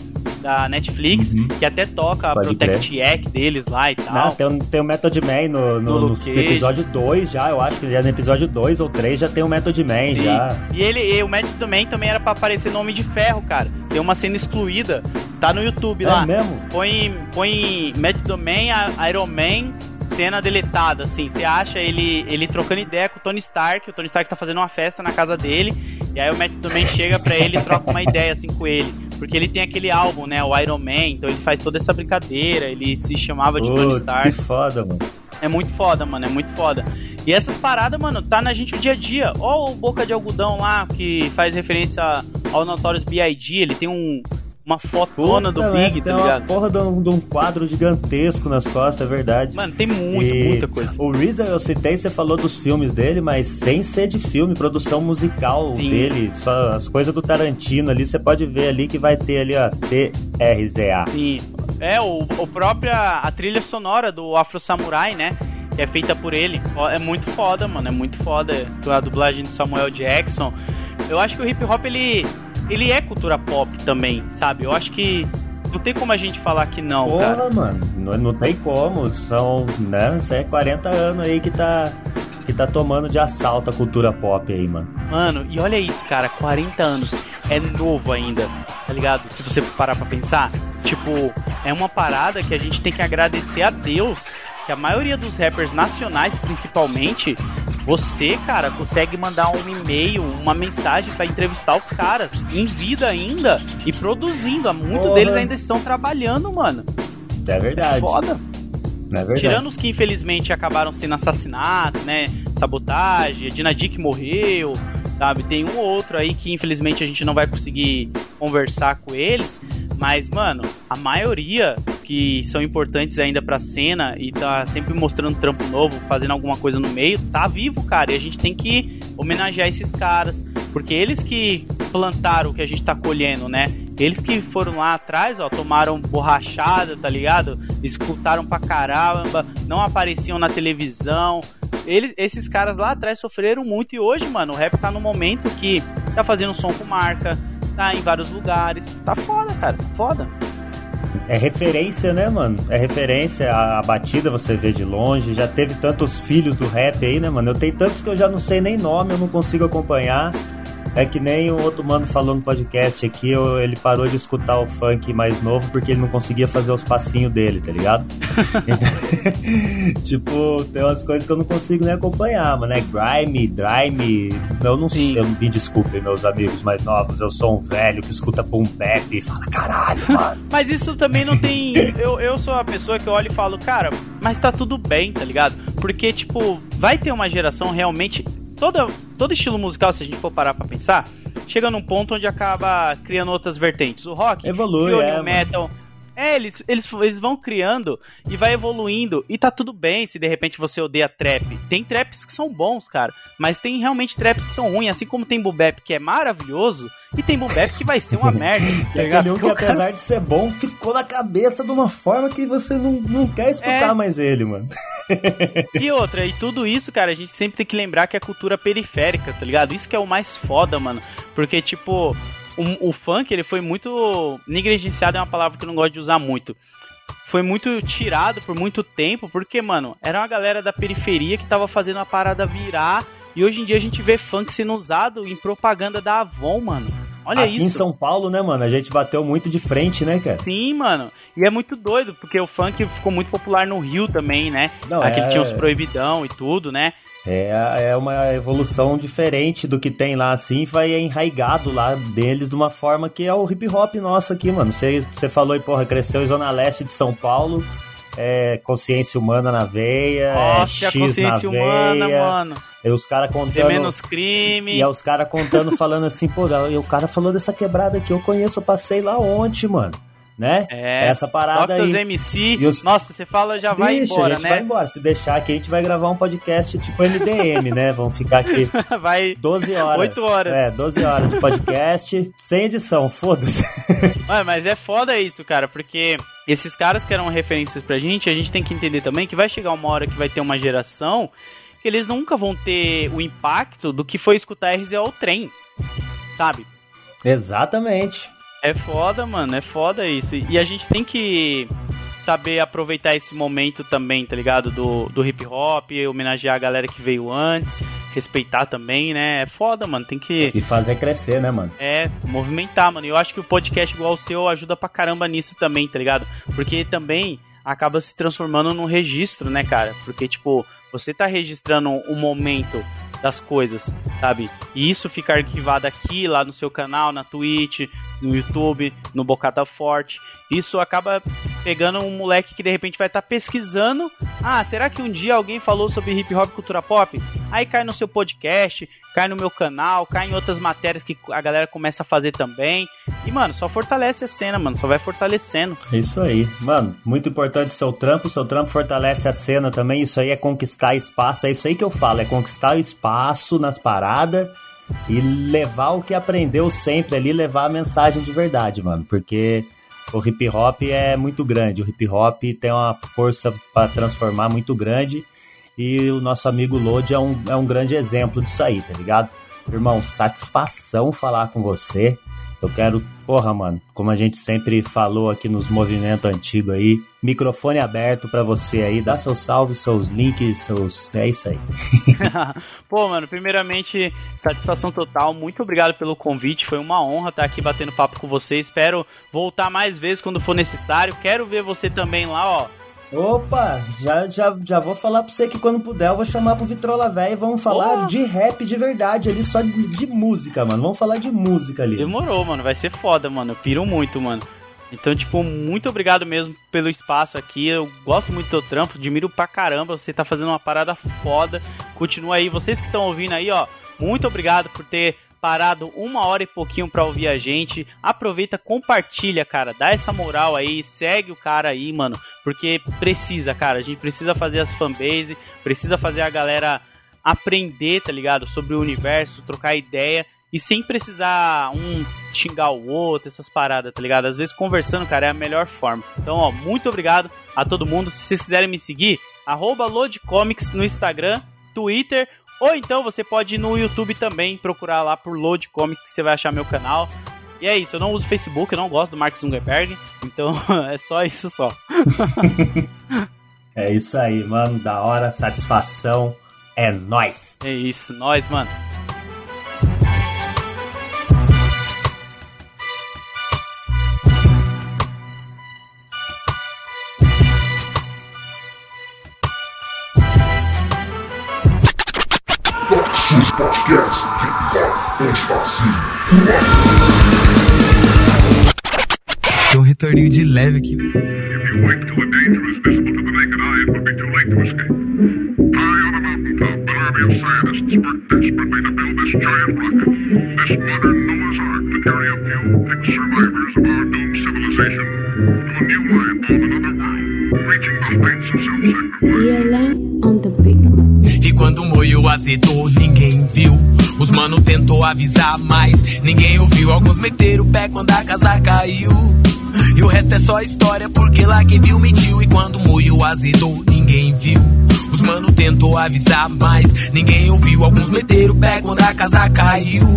da Netflix, Uhum. que até toca a Pode Protect Act deles lá e tal. tem, o- tem o Method Man no, no, no Cage. episódio 2 já, eu acho que já no episódio 2 ou 3 já tem o Method Man Sim. já. E ele, e o Matt também também era pra aparecer no Homem de Ferro, cara. Tem uma cena excluída, tá no YouTube lá. É mesmo? Põe, põe Domain, a- Iron Man, cena deletada, assim. Você acha ele, ele trocando ideia com o Tony Stark. O Tony Stark tá fazendo uma festa na casa dele. E aí o Matt Domain chega pra ele e troca uma ideia, assim, com ele. Porque ele tem aquele álbum, né? O Iron Man. Então ele faz toda essa brincadeira. Ele se chamava de Tony Putz, Stark. que foda, mano. É muito foda, mano, é muito foda. E essas paradas, mano, tá na gente o dia a dia. Ó o Boca de Algodão lá, que faz referência ao Notorious B.I.G., ele tem um, uma fotona do Puta, Big, né, tá tem uma ligado? porra de um, de um quadro gigantesco nas costas, é verdade. Mano, tem muita, E muita coisa. O RZA eu citei, você falou dos filmes dele, mas sem ser de filme, produção musical Sim. dele, só as coisas do Tarantino ali, você pode ver ali que vai ter ali, ó, T-R-Z-A. Sim. É, o, o própria a trilha sonora do Afro Samurai, né? Que é feita por ele. É muito foda, mano. É muito foda. A dublagem do Samuel Jackson. Eu acho que o hip hop, ele, ele é cultura pop também, sabe? Eu acho que não tem como a gente falar que não, cara. Porra, mano, não, não tem como, são, né, isso é 40 anos aí que tá, que tá tomando de assalto a cultura pop aí, mano. Mano, e olha isso, cara, 40 anos. É novo ainda, tá ligado? Se você parar pra pensar, tipo, é uma parada que a gente tem que agradecer a Deus. Que a maioria dos rappers nacionais, principalmente, você, cara, consegue mandar um e-mail, uma mensagem pra entrevistar os caras em vida ainda e produzindo. Muitos Porra. deles ainda estão trabalhando, mano. É verdade. Foda. É verdade. Tirando os que infelizmente acabaram sendo assassinados, né? Sabotagem, a Dina Dick morreu, sabe? Tem um ou outro aí que infelizmente a gente não vai conseguir conversar com eles. Mas, mano, a maioria que são importantes ainda pra cena e tá sempre mostrando trampo novo, fazendo alguma coisa no meio, tá vivo, cara. E a gente tem que homenagear esses caras, porque eles que plantaram o que a gente tá colhendo, né? Eles que foram lá atrás, ó, tomaram borrachada, tá ligado? Escutaram pra caramba, não apareciam na televisão. Eles, esses caras lá atrás sofreram muito e hoje, mano, o rap tá no momento que tá fazendo som com marca, em vários lugares. Tá foda, cara, foda. É referência, né, mano? É referência. A, a, batida você vê de longe. Já teve tantos filhos do rap aí, né, mano? Eu tenho tantos que eu já não sei nem nome, eu não consigo acompanhar. É que nem o outro mano falou no podcast aqui, eu, ele parou de escutar o funk mais novo porque ele não conseguia fazer os passinhos dele, tá ligado? tipo, tem umas coisas que eu não consigo nem acompanhar, mano. É grime, drime. Eu não sei, me desculpem, meus amigos mais novos. Eu sou um velho que escuta boom bap e fala, caralho, mano. mas isso também não tem. Eu, eu sou a pessoa que olho e falo, cara, mas tá tudo bem, tá ligado? Porque, tipo, vai ter uma geração realmente todo, todo estilo musical, se a gente for parar pra pensar, chega num ponto onde acaba criando outras vertentes. O rock, Evolui, o é, metal. Mano. É, eles, eles, eles vão criando e vai evoluindo. E tá tudo bem se de repente você odeia trap. Tem traps que são bons, cara. Mas tem realmente traps que são ruins. Assim como tem Bubep que é maravilhoso. E tem Bubep que vai ser uma merda. Tá aquele um que, apesar cara... de ser bom, ficou na cabeça de uma forma que você não, não quer escutar é... mais ele, mano. e outra, e tudo isso, cara, a gente sempre tem que lembrar que é cultura periférica, tá ligado? Isso que é o mais foda, mano. Porque, tipo, o, o funk ele foi muito negligenciado é uma palavra que eu não gosto de usar muito foi muito tirado por muito tempo, porque, mano, era uma galera da periferia que tava fazendo a parada virar. E hoje em dia a gente vê funk sendo usado em propaganda da Avon, mano. Olha Aqui isso. em São Paulo, né, mano? A gente bateu muito de frente, né, cara? Sim, mano. E é muito doido, porque o funk ficou muito popular no Rio também, né? Não, Aqui é... tinha os proibidão e tudo, né? É, é uma evolução diferente do que tem lá, assim, vai enraigado lá deles de uma forma que é o hip hop nosso aqui, mano. Você, falou aí, porra, cresceu em Zona Leste de São Paulo, é consciência humana na veia, Nossa, é X a consciência na humana, veia. mano. E os caras contando. Tem menos crime. E é os caras contando, falando assim, pô, e o cara falou dessa quebrada que eu conheço, eu passei lá ontem, mano né? É. Essa parada Doctors aí. MC. Os... Nossa, você fala já Deixa, vai embora, a gente né? vai embora. Se deixar aqui, a gente vai gravar um podcast tipo MDM, né? Vamos ficar aqui vai 12 horas. 8 horas. É, 12 horas de podcast sem edição, foda-se. mas é foda isso, cara, porque esses caras que eram referências pra gente, a gente tem que entender também que vai chegar uma hora que vai ter uma geração que eles nunca vão ter o impacto do que foi escutar RZO Trem, sabe? Exatamente. É foda, mano, é foda isso. E a gente tem que saber aproveitar esse momento também, tá ligado? Do, do hip hop, homenagear a galera que veio antes, respeitar também, né? É foda, mano, tem que. E fazer crescer, né, mano? É, movimentar, mano. E eu acho que o podcast igual o seu ajuda pra caramba nisso também, tá ligado? Porque também acaba se transformando num registro, né, cara? Porque, tipo, você tá registrando o momento das coisas, sabe? E isso fica arquivado aqui, lá no seu canal, na Twitch, no YouTube, no Bocata Forte. Isso acaba pegando um moleque que de repente vai estar tá pesquisando. Ah, será que um dia alguém falou sobre hip hop cultura pop? Aí cai no seu podcast, cai no meu canal, cai em outras matérias que a galera começa a fazer também. E, mano, só fortalece a cena, mano. Só vai fortalecendo. É isso aí. Mano, muito importante seu trampo. Seu trampo fortalece a cena também. Isso aí é conquistar espaço. É isso aí que eu falo. É conquistar espaço nas paradas e levar o que aprendeu sempre ali, levar a mensagem de verdade, mano. Porque o hip hop é muito grande. O hip hop tem uma força para transformar muito grande. E o nosso amigo Lodi é um, é um grande exemplo disso aí, tá ligado? Irmão, satisfação falar com você. Eu quero, porra, mano, como a gente sempre falou aqui nos movimentos antigos aí, microfone aberto para você aí, dá seu salve, seus links, seus. É isso aí. Pô, mano, primeiramente, satisfação total. Muito obrigado pelo convite. Foi uma honra estar aqui batendo papo com você. Espero voltar mais vezes quando for necessário. Quero ver você também lá, ó Opa, já, já, já vou falar pra você que quando puder eu vou chamar pro Vitrola Véia e vamos falar oh. de rap de verdade ali, só de, de, música, mano. Vamos falar de música ali. Demorou, mano. Vai ser foda, mano. Eu piro muito, mano. Então, tipo, muito obrigado mesmo pelo espaço aqui. Eu gosto muito do teu trampo, admiro pra caramba. Você tá fazendo uma parada foda. Continua aí. Vocês que estão ouvindo aí, ó, muito obrigado por ter parado uma hora e pouquinho pra ouvir a gente. Aproveita, compartilha, cara. Dá essa moral aí, segue o cara aí, mano. Porque precisa, cara. A gente precisa fazer as fanbase, precisa fazer a galera aprender, tá ligado? Sobre o universo, trocar ideia e sem precisar um xingar o outro, essas paradas, tá ligado? Às vezes conversando, cara, é a melhor forma. Então, ó, muito obrigado a todo mundo. Se vocês quiserem me seguir, arroba LoadComics no Instagram, Twitter, ou então você pode ir no YouTube também, procurar lá por Load Comics, que você vai achar meu canal. E é isso, eu não uso Facebook, eu não gosto do Mark Zuckerberg, então é só isso só. é isso aí, mano, da hora, satisfação, é nós. É isso, nós, mano. Podcast, Tem um retorninho de leve aqui. If you wait till the danger is visible to the naked eye, it would be too late to escape. High on a mountaintop, an army of scientists worked desperately this modern Noah's Ark to carry a few survivors of our doomed civilization to a new life on another world, beat. E quando moiou azedou, ninguém viu. Os mano tentou avisar, mas ninguém ouviu. Alguns meteram o pé quando a casa caiu. E o resto é só história, porque lá quem viu mentiu. E quando moiou azedou, ninguém viu. Os mano tentou avisar, mas ninguém ouviu. Alguns meteram o pé quando a casa caiu.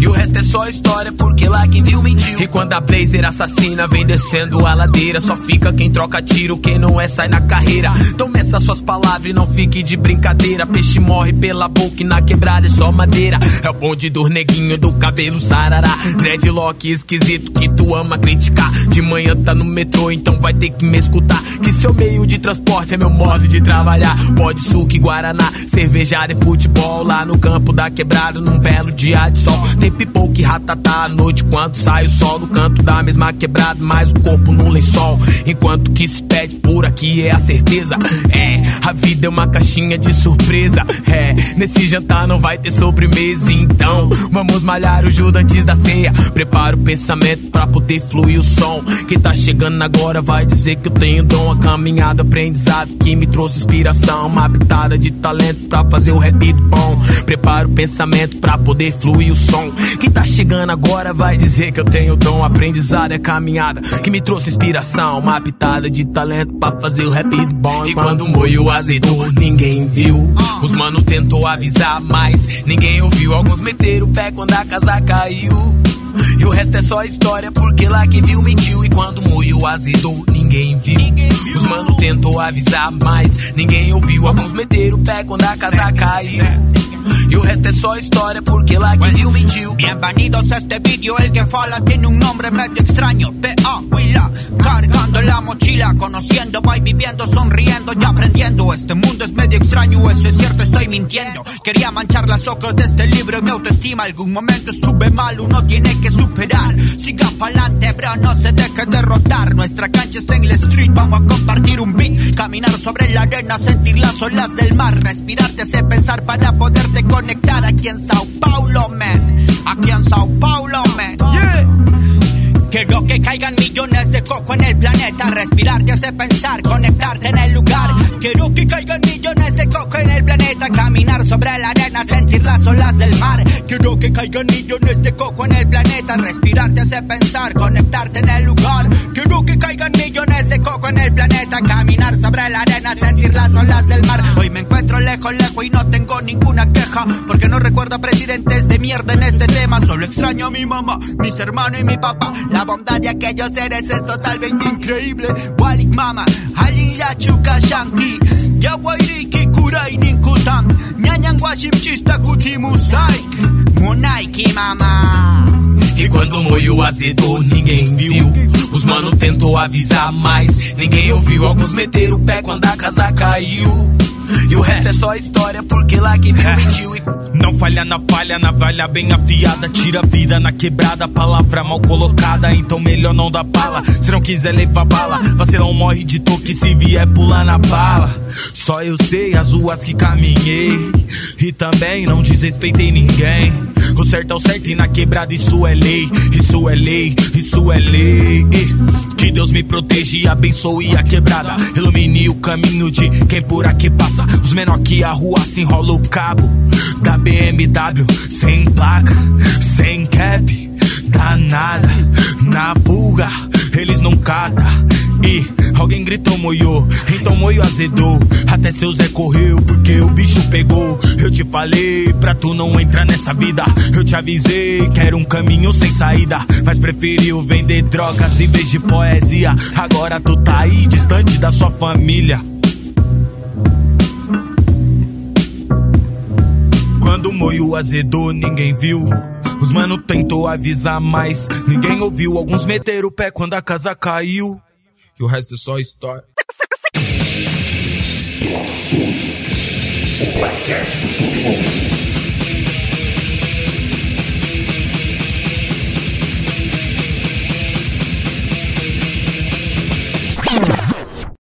E o resto é só história, porque lá quem viu mentiu. E quando a Blazer assassina vem descendo a ladeira, só fica quem troca tiro, quem não é sai na carreira. Tome essas suas palavras e não fique de brincadeira. Peixe morre pela boca e na quebrada é só madeira. É o bonde do neguinho do cabelo sarará. Dreadlock esquisito que tu ama criticar. De manhã tá no metrô, então vai ter que me escutar. Que seu meio de transporte é meu modo de trabalhar. Pode suco e guaraná, cervejada e futebol. Lá no campo da quebrada, num belo dia de sol. Tem pipoca e ratatá à noite quando sai o sol no canto da mesma quebrada, mais o corpo no lençol. Enquanto que se pede por aqui é a certeza. É, a vida é uma caixinha de surpresa. É, nesse jantar não vai ter sobremesa. Então, vamos malhar o judo antes da ceia. Prepara o pensamento pra poder fluir o som. Quem tá chegando agora vai dizer que eu tenho dom. A caminhada, aprendizado que me trouxe inspiração. Uma pitada de talento pra fazer o rap bom. Prepara o pensamento pra poder fluir o som. Quem tá chegando agora vai dizer que eu tenho dom. Aprendizado é caminhada que me trouxe inspiração. Uma pitada de talento pra fazer o rap bom. E quando moiou azedou, ninguém viu. Os mano tentou avisar, mas ninguém ouviu. Alguns meteram o pé quando a casa caiu. E o resto é só história, porque lá quem viu mentiu. E quando moiou azedou, ninguém viu. Os mano tentou avisar, mas ninguém ouviu. Alguns meteram o pé quando a casa caiu. Resto es só historia porque viu mentiu. Bienvenidos a este vídeo, el que fala tiene un nombre medio extraño. P.A. Willa, cargando la mochila, conociendo, voy viviendo, sonriendo y aprendiendo. Este mundo es medio extraño, eso es cierto, estoy mintiendo. Quería manchar las ojos de este libro y mi autoestima. Algún momento estuve mal, uno tiene que superar. Siga pa'lante, bro, no se deje derrotar. Nuestra cancha está en la street, vamos a compartir un beat. Caminar sobre la arena, sentir las olas del mar. Respirar te hace pensar para poderte conectar aquí en Sao Paulo, man. Aquí en Sao Paulo, man. Quiero que caigan millones de coco en el planeta. Respirar te hace pensar, conectarte en el lugar. Quiero que caigan millones de coco en el planeta. Caminar sobre la arena, sentir las olas del mar. Quiero que caigan millones de coco en el planeta. Respirar te hace pensar, conectarte en el lugar. Quiero que caigan coco en el planeta. Caminar sobre la arena, sentir las olas del mar. Hoy me encuentro lejos, lejos y no tengo ninguna queja. Porque no recuerdo a presidentes de mierda en este tema. Solo extraño a mi mamá, mis hermanos y mi papá. La bondad de aquellos seres es totalmente increíble. Walik mama, halin ya chuka shanti. Yawairiki kurai ninkutam. Nyanyan washim chista kutimusaik. Munaiki mama. E quando moiou azedou, ninguém viu. Os mano tentou avisar, mas ninguém ouviu. Alguns meteram o pé quando a casa caiu. E o resto é só história, porque lá quem viu mentiu e. Não falha na falha, navalha bem afiada. Tira a vida na quebrada, palavra mal colocada. Então melhor não dar bala. Se não quiser levar bala, vacilão morre de toque se vier pular na bala. Só eu sei as ruas que caminhei. E também não desrespeitei ninguém. O certo é o certo e na quebrada isso é lei. Isso é lei, isso é lei. Que Deus me proteja e abençoe a quebrada. Ilumine o caminho de quem por aqui passa. Os menor que a rua se enrola o cabo da BMW. Sem placa, sem cap, danada. Na pulga, eles não catam. E alguém gritou moiô, então moio azedou. Até seu Zé correu, porque o bicho pegou. Eu te falei pra tu não entrar nessa vida. Eu te avisei que era um caminho sem saída. Mas preferiu vender drogas em vez de poesia. Agora tu tá aí distante da sua família. Quando o moio azedou, ninguém viu. Os mano tentou avisar, mas ninguém ouviu. Alguns meteram o pé quando a casa caiu. E o resto é só história. O podcast do.